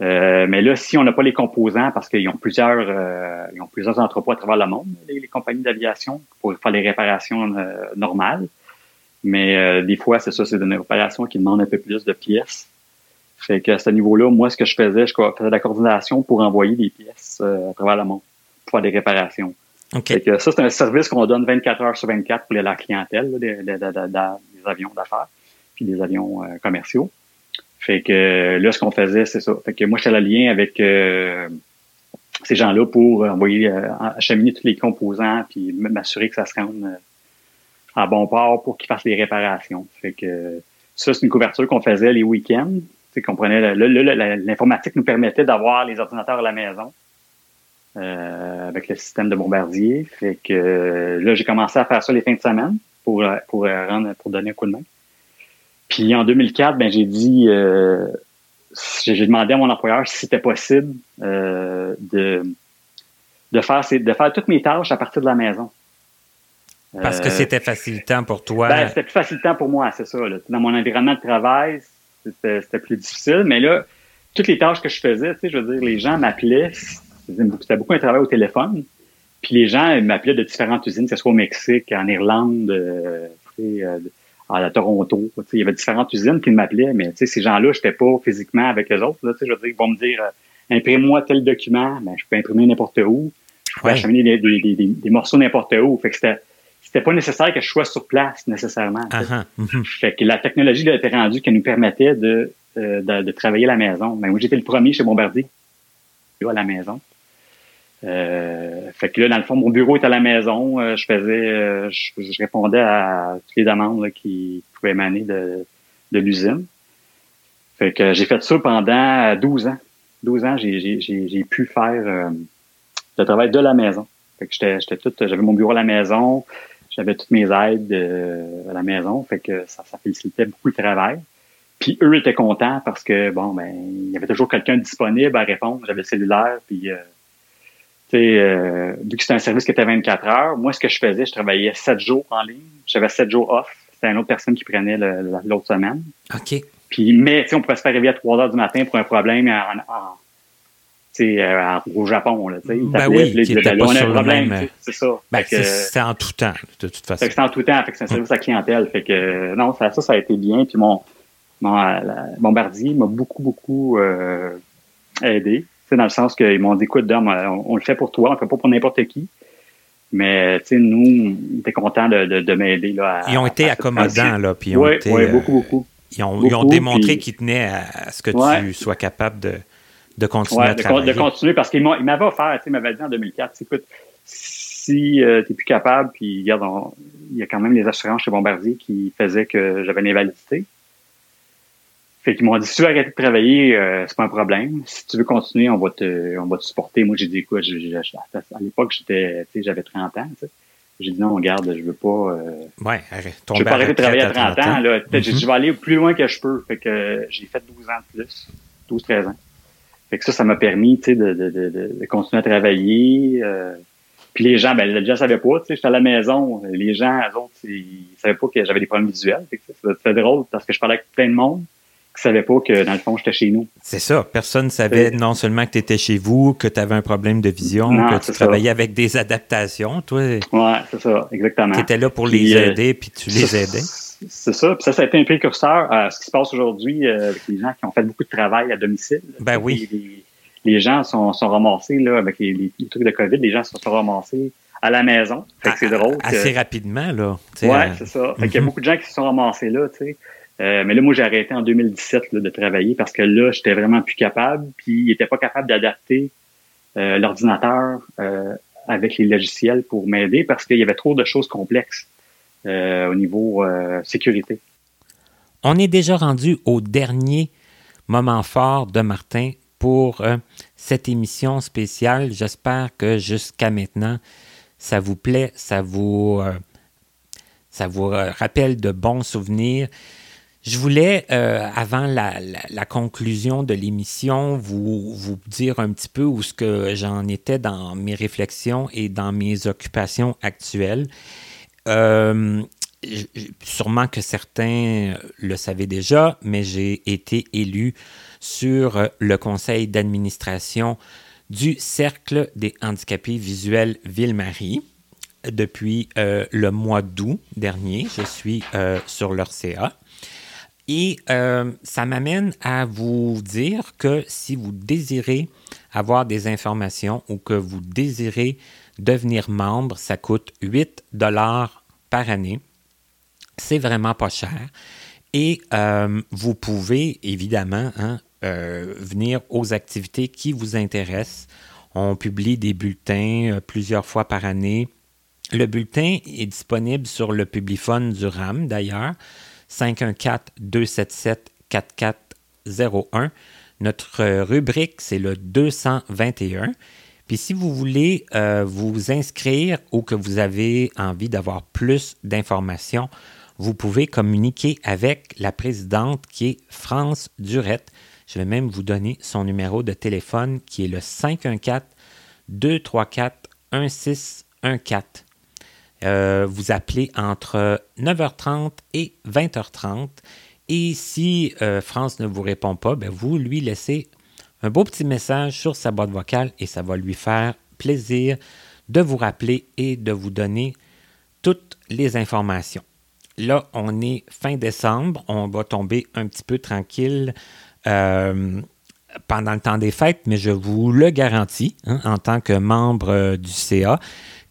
Euh, mais là, si on n'a pas les composants, parce qu'ils ont plusieurs, euh, ils ont plusieurs entrepôts à travers le monde, les, compagnies d'aviation, pour faire les réparations euh, normales. Mais des fois, c'est ça, c'est une réparation qui demande un peu plus de pièces. Fait que à ce niveau-là, moi, ce que je faisais, je faisais de la coordination pour envoyer des pièces euh, à travers le monde pour faire des réparations. Fait que ça, c'est un service qu'on donne 24 heures sur 24 pour la clientèle, là, des, avions d'affaires, puis des avions euh, commerciaux. Fait que euh, là, ce qu'on faisait, c'est ça. Fait que moi, j'étais en lien avec euh, ces gens-là pour envoyer, euh, acheminer tous les composants, puis m'assurer que ça se rende à bon port pour qu'ils fassent les réparations. Fait que ça, c'est une couverture qu'on faisait les week-ends. L'informatique nous permettait d'avoir les ordinateurs à la maison euh, avec le système de bombardier. Fait que euh, là, j'ai commencé à faire ça les fins de semaine pour, euh, pour, rendre, pour donner un coup de main. Puis en 2004, ben, j'ai dit, euh, j'ai demandé à mon employeur si c'était possible de, de, faire, de faire toutes mes tâches à partir de la maison. Parce que c'était facilitant pour toi. ben, c'était plus facilitant pour moi, c'est ça. Là. Dans mon environnement de travail, c'était plus difficile. Mais là, toutes les tâches que je faisais, tu sais, je veux dire, les gens m'appelaient. C'était beaucoup un travail au téléphone. Puis les gens m'appelaient de différentes usines, que ce soit au Mexique, en Irlande, euh, euh, à Toronto. Tu sais, il y avait différentes usines qui m'appelaient, mais tu sais, ces gens-là, je n'étais pas physiquement avec eux autres. Là, tu sais, je veux dire, ils vont me dire, euh, imprime-moi tel document, ben, je peux imprimer n'importe où. Je peux Ouais. acheminer des, des, des, des- des morceaux n'importe où. Fait que c'était c'était pas nécessaire que je sois sur place nécessairement. Ah, ah, mhm. Fait que la technologie là, était rendue qui nous permettait de, euh, de, de travailler à la maison. Mais moi, j'étais le premier chez Bombardier à la maison. Euh, fait que là, dans le fond, mon bureau était à la maison. Euh, je faisais, euh, je, je répondais à toutes les demandes là, qui pouvaient émaner de, de l'usine. Fait que j'ai fait ça pendant 12 ans. 12 ans, j'ai, j'ai, j'ai, j'ai pu faire euh, le travail de la maison. Fait que j'étais, j'étais tout, j'avais mon bureau à la maison, j'avais toutes mes aides euh, à la maison. Fait que ça, ça facilitait beaucoup le travail. Puis eux étaient contents parce que bon ben il y avait toujours quelqu'un disponible à répondre. J'avais le cellulaire puis euh, tu sais euh, vu que c'était un service qui était 24 heures, moi ce que je faisais, je travaillais 7 jours en ligne. J'avais 7 jours off. C'était une autre personne qui prenait l'autre semaine. OK. Puis mais tu sais on pouvait se faire réveiller à 3 heures du matin pour un problème en, euh, au Japon là, tu sais, Ben oui, était Ben, pas sur le problème, même, c'est ça. Ben, Fait que, c'est en tout temps, de toute façon. c'est en tout temps, fait que c'est un service à clientèle. Fait que euh, non, ça, ça, ça a été bien. Puis mon, mon euh, la- Bombardier m'a beaucoup, beaucoup euh, aidé. C'est dans le sens qu'ils m'ont dit, écoute, Dom, euh, on, on le fait pour toi, on le fait pas pour n'importe qui. Mais tu sais, nous, on était contents de, de, de m'aider là. à- Ils ont été à accommodants, là, puis ils ont Ouais, été, ouais, euh, beaucoup, beaucoup. Ils ont, ils ont Beaucoup, démontré puis- qu'ils tenaient à, à ce que Ouais. tu sois capable de, de continuer Ouais, à de, con- travailler. de continuer parce qu'il m'a- il m'avait offert, tu sais, il m'avait dit en 2004, écoute, si euh, tu n'es plus capable, puis regarde, on- il y a quand même les assurances chez Bombardier qui faisaient que j'avais une invalidité. Fait qu'ils m'ont dit, si tu veux arrêter de travailler, euh, c'est pas un problème. Si tu veux continuer, on va te, on va te supporter. Moi, j'ai dit, quoi, à l'époque, j'étais, j'avais 30 ans. J'ai dit, non, regarde, je veux pas, euh, Ouais, arrête. je vais pas arrêter de travailler à retraite 30 ans. Là. J'ai Mhm. dit, je vais aller plus loin que je peux. Fait que euh, j'ai fait 12 ans de plus, 12, 13 ans. Fait que ça, ça m'a permis, de, de, de, de- continuer à travailler. euh. puis les gens, ben, les gens savaient pas, tu sais, j'étais à la maison. Les gens, eux autres, ils savaient pas que j'avais des problèmes visuels. C'était drôle parce que je parlais avec plein de monde qui savaient pas que, dans le fond, j'étais chez nous. C'est ça. Personne ne savait non seulement que tu étais chez vous, que tu avais un problème de vision, Non, que tu ça. travaillais avec des adaptations. Toi, Ouais, c'est ça, exactement. tu étais là pour Puis, les euh, aider, puis tu les aidais. C'est ça. Puis ça, ça a été un précurseur à ce qui se passe aujourd'hui euh, avec les gens qui ont fait beaucoup de travail à domicile. Ben oui. Les, gens sont, sont ramassés là, avec les, trucs de COVID. Les gens se sont ramassés à la maison. Fait que c'est drôle. que- Assez rapidement, là. Ouais, c'est ça. Fait qu'il y a mhm. beaucoup de gens qui se sont ramassés là, tu sais. Euh, mais là, moi, j'ai arrêté en 2017 là, de travailler parce que là, j'étais vraiment plus capable. Puis, ils n'étaient pas capables d'adapter euh, l'ordinateur euh, avec les logiciels pour m'aider parce qu'il y avait trop de choses complexes au niveau sécurité. On est déjà rendu au dernier moment fort de Martin pour cette émission spéciale. J'espère que jusqu'à maintenant, ça vous plaît, ça vous, ça vous rappelle de bons souvenirs. Je voulais, euh, avant la, conclusion de l'émission, vous, vous dire un petit peu où ce que j'en étais dans mes réflexions et dans mes occupations actuelles. Euh, sûrement que certains le savaient déjà, mais j'ai été élu sur le conseil d'administration du Cercle des handicapés visuels Ville-Marie depuis euh, le mois d'août dernier. Je suis sur leur CA. Et euh, ça m'amène à vous dire que si vous désirez avoir des informations ou que vous désirez devenir membre, ça coûte 8 dollars par année. C'est vraiment pas cher. Et euh, vous pouvez évidemment hein, euh, venir aux activités qui vous intéressent. On publie des bulletins plusieurs fois par année. Le bulletin est disponible sur le Publiphone du RAM d'ailleurs, 514-277-4401. Notre rubrique, c'est le 221. Puis si vous voulez vous inscrire ou que vous avez envie d'avoir plus d'informations, vous pouvez communiquer avec la présidente qui est France Durette. Je vais même vous donner son numéro de téléphone qui est le 514-234-1614. Euh, vous appelez entre 9h30 et 20h30. Et si euh, France ne vous répond pas, ben vous lui laissez un beau petit message sur sa boîte vocale et ça va lui faire plaisir de vous rappeler et de vous donner toutes les informations. Là, on est fin décembre, on va tomber un petit peu tranquille euh, pendant le temps des fêtes, mais je vous le garantis, hein, en tant que membre du CA,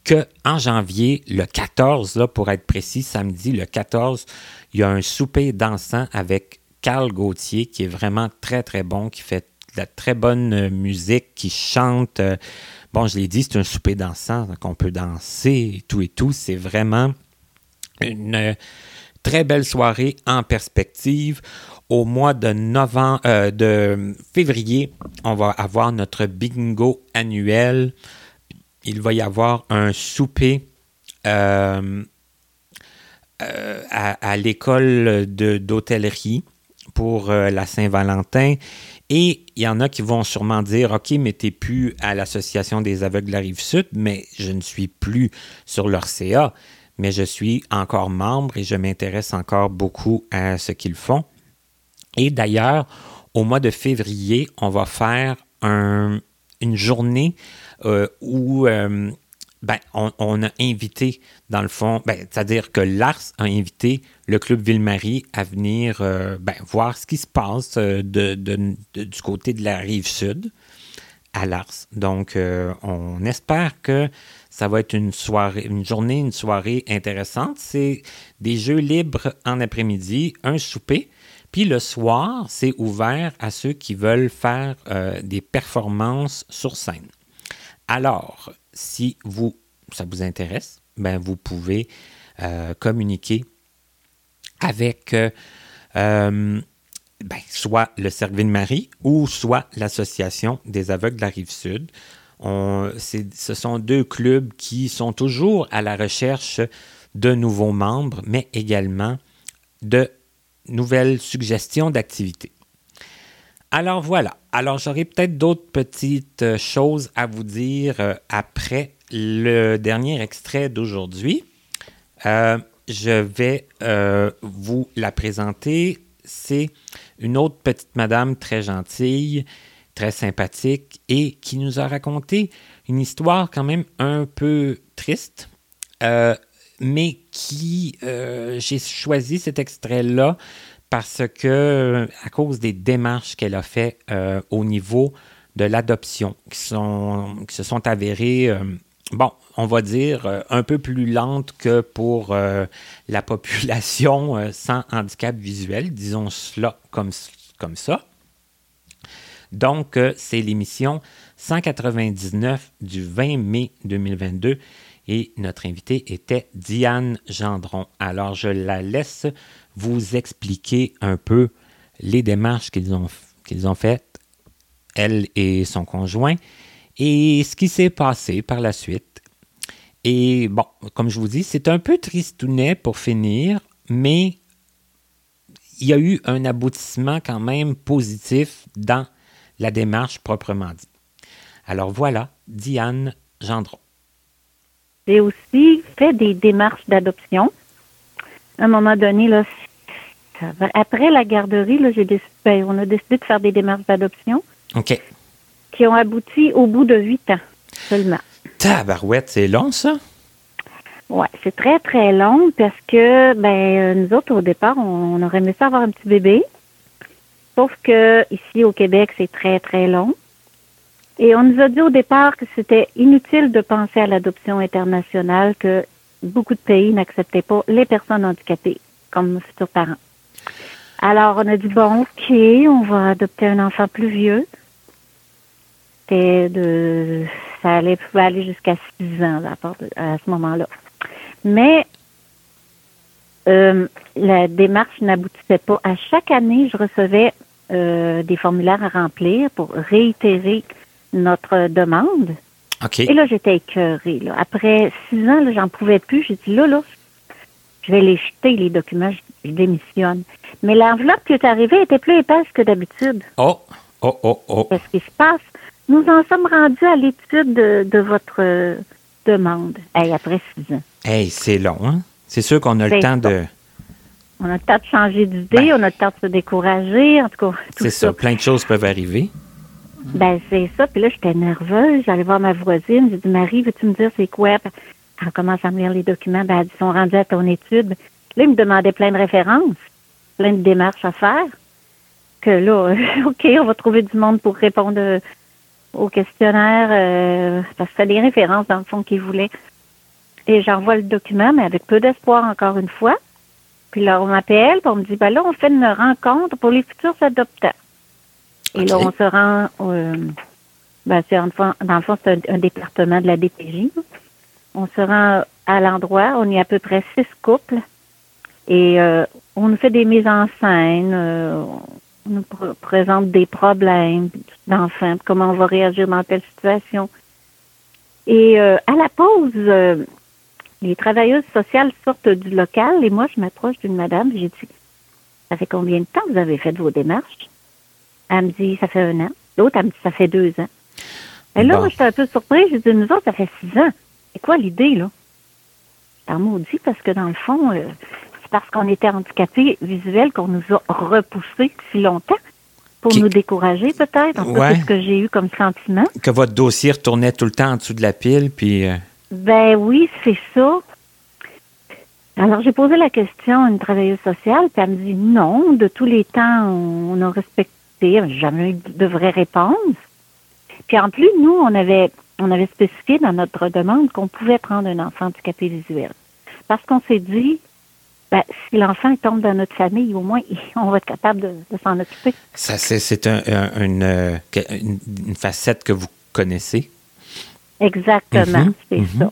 qu'en janvier, le 14, là, pour être précis, samedi, le 14, il y a un souper dansant avec Carl Gauthier qui est vraiment très, très bon, qui fait de très bonne euh, musique, qui chante. bon, je l'ai dit, c'est un souper dansant, donc on peut danser et tout et tout. C'est vraiment une euh, très belle soirée en perspective. Au mois de novembre, euh, de février, on va avoir notre bingo annuel. Il va y avoir un souper euh, à, l'école d'hôtellerie pour la Saint-Valentin. Et il y en a qui vont sûrement dire OK, mais tu plus à l'Association des aveugles de la rive sud, mais je ne suis plus sur leur CA mais je suis encore membre et je m'intéresse encore beaucoup à ce qu'ils font. Et d'ailleurs, au mois de février, on va faire une journée euh, où euh, ben, on, a invité, dans le fond, ben, c'est-à-dire que l'ARS a invité le Club Ville-Marie à venir euh, ben, voir ce qui se passe du côté de la rive sud à l'ARS. Donc, on espère que ça va être une soirée, une journée, une soirée intéressante. C'est des jeux libres en après-midi, un souper. Puis le soir, c'est ouvert à ceux qui veulent faire euh, des performances sur scène. Alors, si ça vous intéresse, ben vous pouvez euh, communiquer avec euh, ben, soit le Cercle de Marie ou soit l'Association des aveugles de la Rive-Sud ce sont deux clubs qui sont toujours à la recherche de nouveaux membres, mais également de nouvelles suggestions d'activités. Alors voilà. Alors j'aurai peut-être d'autres petites choses à vous dire euh, après le dernier extrait d'aujourd'hui. Euh, je vais euh, vous la présenter. C'est une autre petite madame très gentille très sympathique et qui nous a raconté une histoire quand même un peu triste, euh, mais qui, euh, j'ai choisi cet extrait-là parce que, à cause des démarches qu'elle a fait euh, au niveau de l'adoption, qui, sont, qui se sont avérées, bon, on va dire, un peu plus lentes que pour la population sans handicap visuel, disons cela comme, comme ça. Donc, euh, c'est l'émission 199 du 20 mai 2022 et notre invitée était Diane Gendron. Alors, je la laisse vous expliquer un peu les démarches qu'ils ont, qu'ils ont faites, elle et son conjoint, et ce qui s'est passé par la suite. Et bon, comme je vous dis, c'est un peu tristounet pour finir, mais il y a eu un aboutissement quand même positif dans la démarche proprement dit. Alors voilà, Diane Gendron. J'ai aussi fait des démarches d'adoption. À un moment donné, là, après la garderie, là, ben, on a décidé de faire des démarches d'adoption. OK. Qui ont abouti au bout de huit ans seulement. Tabarouette, c'est long, ça? Ouais, c'est très, très long parce que, ben, euh, nous autres, au départ, on, on aurait aimé ça avoir un petit bébé. Sauf que, ici, au Québec, c'est très, très long. Et on nous a dit au départ que c'était inutile de penser à l'adoption internationale, que beaucoup de pays n'acceptaient pas les personnes handicapées comme futurs parents. Alors, on a dit, bon, OK, on va adopter un enfant plus vieux. C'était de, ça allait, pouvait aller jusqu'à six ans là, à, ce moment-là. Mais euh, la démarche n'aboutissait pas. À chaque année, je recevais euh, des formulaires à remplir pour réitérer notre demande. Et là, j'étais écœurée. Là. Après six ans, là, j'en pouvais plus. J'ai dit, là, là, je vais les jeter, les documents, je, démissionne. Mais l'enveloppe qui est arrivée était plus épaisse que d'habitude. Oh, oh, oh, oh. Qu'est-ce qui se passe? Nous en sommes rendus à l'étude de, de votre euh, demande. Hey, après six ans. Hey, c'est long, hein? C'est sûr qu'on a le temps de. On a le temps de changer d'idée, on a le temps de se décourager, en tout cas. Tout C'est ça, plein de choses peuvent arriver. Ben, c'est ça. Puis là, j'étais nerveuse. J'allais voir ma voisine. J'ai dit, Marie, veux-tu me dire c'est quoi? Elle commence à me lire les documents. Ben, elle dit, ils sont rendus à ton étude. Là, il me demandait plein de références, plein de démarches à faire. Que là, OK, on va trouver du monde pour répondre euh, au questionnaire, euh, parce que c'est des références, dans le fond, qu'ils voulaient. Et j'envoie le document, mais avec peu d'espoir, encore une fois. Puis là, on m'appelle, puis on me dit, ben là, on fait une rencontre pour les futurs adoptants. Et là, on se rend, euh, ben, c'est dans le fond, c'est un, un département de la DPJ. On se rend à l'endroit, on est à peu près six couples. Et euh, on nous fait des mises en scène, euh, on nous pr- présente des problèmes d'enfants, comment on va réagir dans telle situation. Et euh, à la pause, euh, les travailleuses sociales sortent du local et moi, je m'approche d'une madame. J'ai dit, ça fait combien de temps que vous avez fait vos démarches? Elle me dit, ça fait un an. L'autre, elle me dit, ça fait deux ans. Et là, Bon. moi, j'étais un peu surprise. J'ai dit, nous autres, ça fait six ans. C'est quoi l'idée, là? J'étais maudit parce que, dans le fond, euh, c'est parce qu'on était handicapés visuels qu'on nous a repoussés si longtemps pour Qui- nous décourager, peut-être. En Ouais. c'est ce que j'ai eu comme sentiment. Que votre dossier retournait tout le temps en dessous de la pile, puis. euh, Ben oui, c'est ça. Alors, j'ai posé la question à une travailleuse sociale, puis elle me dit non, de tous les temps, on, a respecté, jamais eu de vraie réponse. Puis en plus, nous, on avait, on avait spécifié dans notre demande qu'on pouvait prendre un enfant handicapé visuel. Parce qu'on s'est dit, ben, si l'enfant tombe dans notre famille, au moins, on va être capable de, de s'en occuper. Ça, c'est, c'est un- un- une, euh, une, une facette que vous connaissez. Exactement, Mhm, c'est mhm. ça.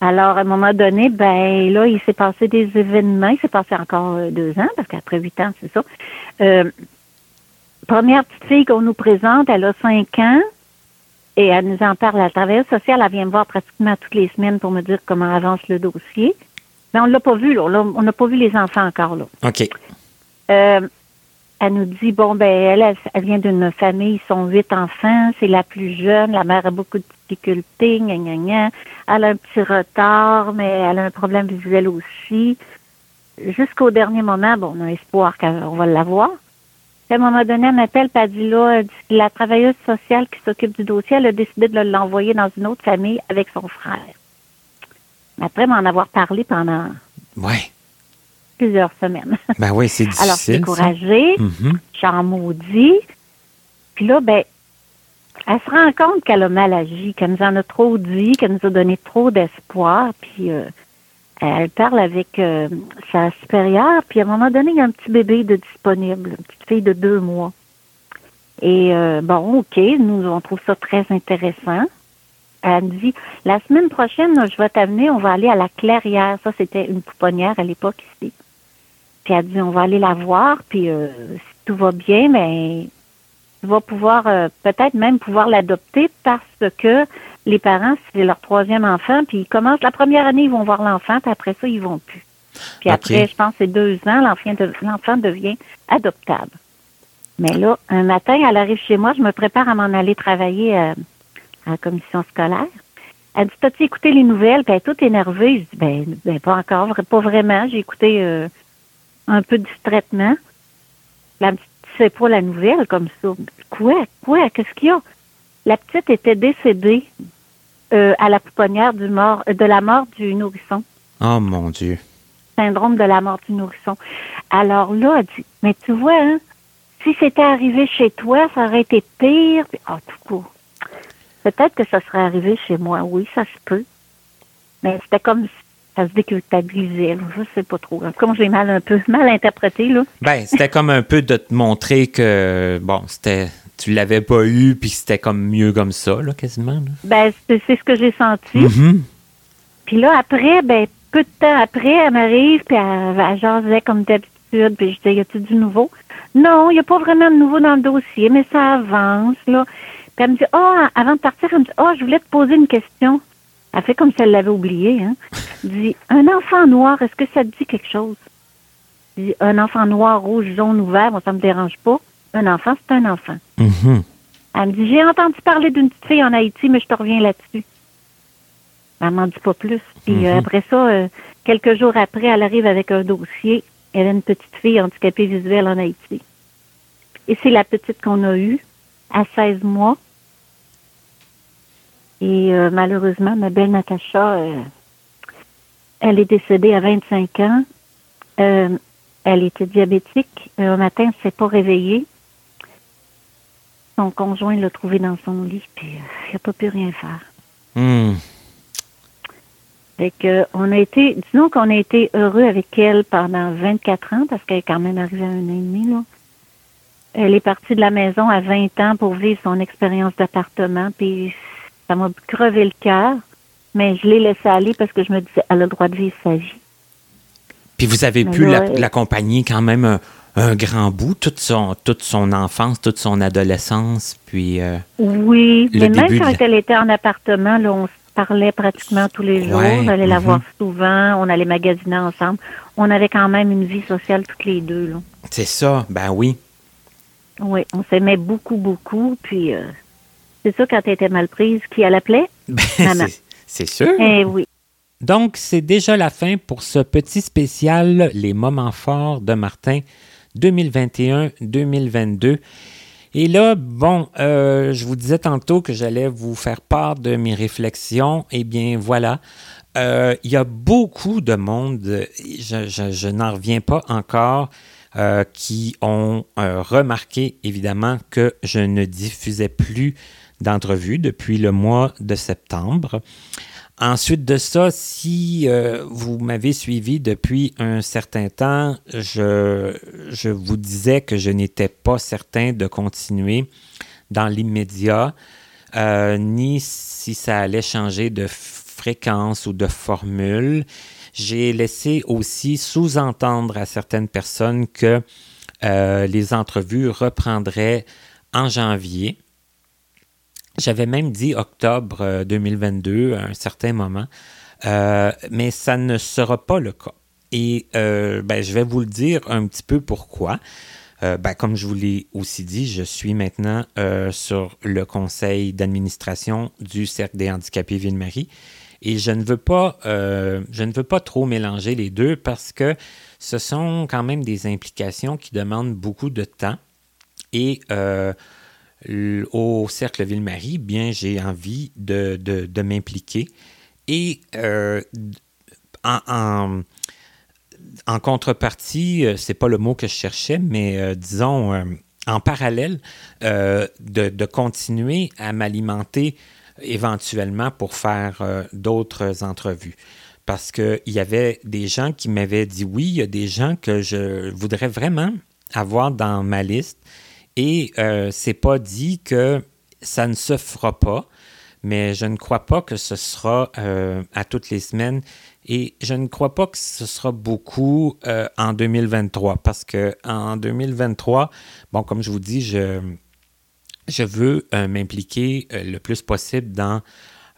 Alors, à un moment donné, ben là, il s'est passé des événements. Il s'est passé encore euh, deux ans, parce qu'après huit ans, c'est ça. Euh, première petite fille qu'on nous présente, elle a cinq ans, et elle nous en parle. La travailleuse sociale, elle vient me voir pratiquement toutes les semaines pour me dire comment avance le dossier. Mais on l'a pas vu, là. On n'a pas vu les enfants encore, là. OK. Euh, elle nous dit bon ben elle, elle, vient d'une famille, ils sont huit enfants, c'est la plus jeune, la mère a beaucoup de difficultés, gna, gna, gna. elle a un petit retard, mais elle a un problème visuel aussi. Jusqu'au dernier moment, bon, on a espoir qu'on va l'avoir. À un moment donné, elle m'appelle, puis elle dit là, la travailleuse sociale qui s'occupe du dossier, elle a décidé de l'envoyer dans une autre famille avec son frère. Après m'en avoir parlé pendant Ouais. plusieurs semaines. Ben oui, c'est difficile. Alors, je suis découragée. Mhm. j'en maudis. Puis là, ben, elle se rend compte qu'elle a mal agi, qu'elle nous en a trop dit, qu'elle nous a donné trop d'espoir. Puis euh, elle parle avec euh, sa supérieure. Puis à un moment donné, il y a un petit bébé de disponible, une petite fille de deux mois. Et euh, bon, OK, nous, on trouve ça très intéressant. Elle me dit, la semaine prochaine, je vais t'amener, on va aller à la clairière. Ça, c'était une pouponnière à l'époque ici. Puis elle dit, on va aller la voir, puis euh, si tout va bien, ben, tu vas pouvoir, euh, peut-être même pouvoir l'adopter parce que les parents, c'est leur troisième enfant, puis ils commencent, la première année, ils vont voir l'enfant, puis après ça, ils vont plus. Puis après, je pense, c'est deux ans, l'enfant, de- l'enfant devient adoptable. Mais là, un matin, elle arrive chez moi, je me prépare à m'en aller travailler euh, à la commission scolaire. Elle dit, t'as-tu écouté les nouvelles? Puis elle est toute énervée. Je dis, ben, ben pas encore, pas vraiment. J'ai écouté euh, un peu distraitement. La petite sait pas la nouvelle comme ça. Quoi? Quoi? Qu'est-ce qu'il y a? La petite était décédée euh, à la pouponnière du mort, de la mort du nourrisson. Oh mon Dieu. Syndrome de la mort du nourrisson. Alors là, elle dit, mais tu vois, hein, si c'était arrivé chez toi, ça aurait été pire. Ah, tout court. Peut-être que ça serait arrivé chez moi. Oui, ça se peut. Mais c'était comme si ça se déculpabilisait. là. Je sais pas trop. Comme j'ai mal un peu, mal interprété, là. Ben, c'était comme un peu de te montrer que, bon, c'était. Tu l'avais pas eu, puis c'était comme mieux comme ça, là, quasiment. là. Ben, c'est ce que j'ai senti. Mhm. Puis là, après, ben, peu de temps après, elle m'arrive, puis elle, elle jasait comme d'habitude, puis je disais, y a-tu du nouveau? Non, il n'y a pas vraiment de nouveau dans le dossier, mais ça avance, là. Puis elle me dit, ah, avant de partir, elle me dit, ah, je voulais te poser une question. Elle fait comme si elle l'avait oublié, hein. Elle dit, un enfant noir, est-ce que ça te dit quelque chose? Je dis, un enfant noir, rouge, jaune ou vert, moi, ça me dérange pas. Un enfant, c'est un enfant. Mhm. Elle me dit, j'ai entendu parler d'une petite fille en Haïti, mais je te reviens là-dessus. Elle m'en dit pas plus. Puis euh, Mhm. après ça, euh, quelques jours après, elle arrive avec un dossier. Elle a une petite fille handicapée visuelle en Haïti. Et c'est la petite qu'on a eue à 16 mois. Et euh, malheureusement, ma belle Natacha, euh, elle est décédée à 25 ans. Euh, elle était diabétique. Un matin, elle ne s'est pas réveillée. Son conjoint l'a trouvée dans son lit, puis euh, il n'a pas pu rien faire. Hmm. Fait que, on a été, disons qu'on a été heureux avec elle pendant 24 ans, parce qu'elle est quand même arrivée à un an et demi, là. Elle est partie de la maison à 20 ans pour vivre son expérience d'appartement, puis ça m'a crevé le cœur, mais je l'ai laissée aller parce que je me disais, elle a le droit de vivre sa vie. Puis vous avez Mais pu la- elle- l'accompagner quand même un, un grand bout, toute son, toute son enfance, toute son adolescence, puis... euh, Oui, Le mais même début quand elle était en appartement, là, on se parlait pratiquement tous les jours. Ouais, J'allais la mhm. voir souvent, on allait magasiner ensemble. On avait quand même une vie sociale toutes les deux, c'est ça, ben oui. Oui, on s'aimait beaucoup, beaucoup. Puis, euh, c'est ça, quand elle était mal prise, qui elle appelait? Maman. C'est- sûr. Eh oui. Donc, c'est déjà la fin pour ce petit spécial Les moments forts de Martin 2021-2022. Et là, bon, euh, je vous disais tantôt que j'allais vous faire part de mes réflexions. Eh bien, voilà. Euh, Il y a beaucoup de monde, je, je- je n'en reviens pas encore, euh, qui ont remarqué évidemment que je ne diffusais plus d'entrevues depuis le mois de septembre. Ensuite de ça, si euh, vous m'avez suivi depuis un certain temps, je, je vous disais que je n'étais pas certain de continuer dans l'immédiat, euh, ni si ça allait changer de fréquence ou de formule. J'ai laissé aussi sous-entendre à certaines personnes que euh, les entrevues reprendraient en janvier. J'avais même dit octobre euh, 2022 à un certain moment, euh, mais ça ne sera pas le cas. Et euh, ben, je vais vous le dire un petit peu pourquoi. Euh, ben, comme je vous l'ai aussi dit, je suis maintenant euh, sur le conseil d'administration du Cercle des handicapés Ville-Marie. Et je ne veux pas, euh, je ne veux pas trop mélanger les deux parce que ce sont quand même des implications qui demandent beaucoup de temps. Et euh, au Cercle Ville-Marie, bien, j'ai envie de, m'impliquer. Et euh, en, en- en contrepartie, euh, c'est pas le mot que je cherchais, mais euh, disons en parallèle, de, de continuer à m'alimenter éventuellement pour faire d'autres entrevues. Parce qu'il y avait des gens qui m'avaient dit oui, il y a des gens que je voudrais vraiment avoir dans ma liste. Et euh, c'est pas dit que ça ne se fera pas, mais je ne crois pas que ce sera euh, à toutes les semaines et je ne crois pas que ce sera beaucoup euh, en 2023 parce que en 2023, bon, comme je vous dis, je, je veux euh, m'impliquer le plus possible dans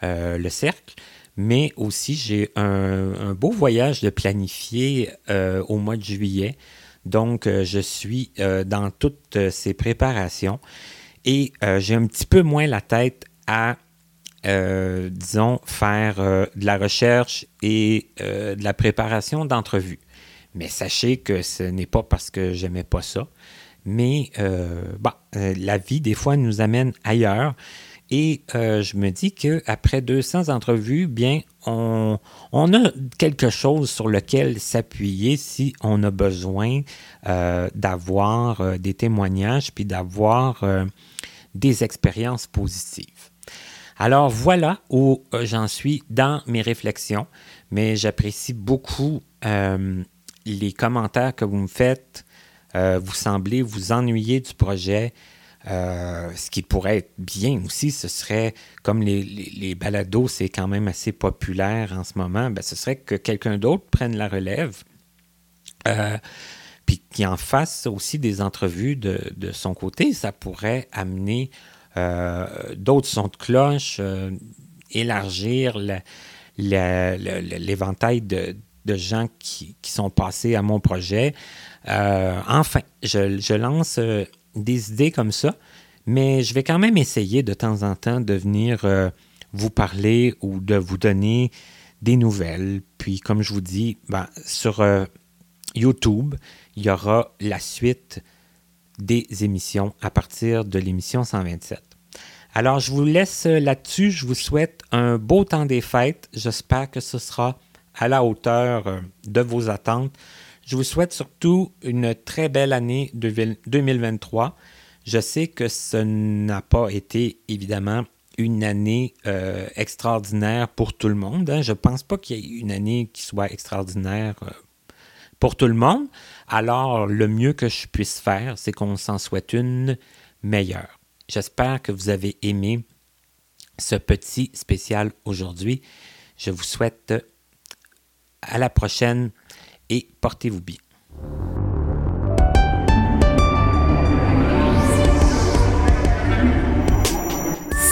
le cercle, mais aussi j'ai un, beau voyage de planifier au mois de juillet. Donc, euh, je suis euh, dans toutes euh, ces préparations et j'ai un petit peu moins la tête à, disons, faire de la recherche et de la préparation d'entrevues. Mais sachez que ce n'est pas parce que j'aimais pas ça, mais euh, la vie, des fois, nous amène ailleurs. Et euh, je me dis qu'après 200 entrevues, bien, on, a quelque chose sur lequel s'appuyer si on a besoin euh, d'avoir euh, des témoignages puis d'avoir des expériences positives. Alors voilà où j'en suis dans mes réflexions, mais j'apprécie beaucoup les commentaires que vous me faites. Vous semblez vous ennuyer du projet. Euh, ce qui pourrait être bien aussi, ce serait, comme les, les, balados, c'est quand même assez populaire en ce moment, ben, ce serait que quelqu'un d'autre prenne la relève, euh, puis qu'il en fasse aussi des entrevues de, de, son côté. Ça pourrait amener euh, d'autres sons de cloche, élargir l'éventail de, de, gens qui, qui, sont passés à mon projet. Enfin, je, je lance des idées comme ça, mais je vais quand même essayer de temps en temps de venir euh, vous parler ou de vous donner des nouvelles. Puis, comme je vous dis, ben, sur euh, YouTube, il y aura la suite des émissions à partir de l'émission 127. Alors, je vous laisse là-dessus. Je vous souhaite un beau temps des fêtes. J'espère que ce sera à la hauteur euh, de vos attentes. Je vous souhaite surtout une très belle année 2023. Je sais que ce n'a pas été évidemment une année euh, extraordinaire pour tout le monde. Hein. Je ne pense pas qu'il y ait une année qui soit extraordinaire euh, pour tout le monde. Alors, le mieux que je puisse faire, c'est qu'on s'en souhaite une meilleure. J'espère que vous avez aimé ce petit spécial aujourd'hui. Je vous souhaite à la prochaine et portez-vous bien.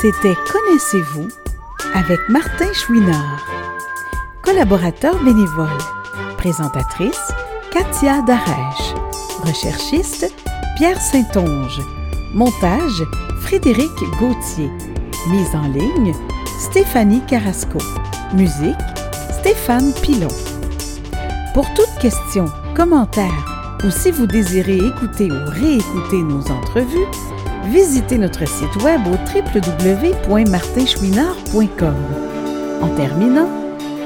C'était Connaissez-vous avec Martin Chouinard, collaborateur bénévole, présentatrice Katia Darèche, recherchiste Pierre Saint-Onge, montage Frédéric Gauthier, mise en ligne Stéphanie Carrasco, musique Stéphane Pilon. Pour toute question, commentaire ou si vous désirez écouter ou réécouter nos entrevues, visitez notre site web au www.martinchouinard.com. En terminant,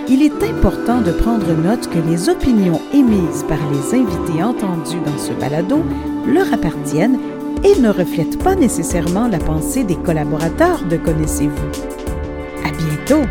il est important de prendre note que les opinions émises par les invités entendus dans ce balado leur appartiennent et ne reflètent pas nécessairement la pensée des collaborateurs de Connaissez-vous. À bientôt!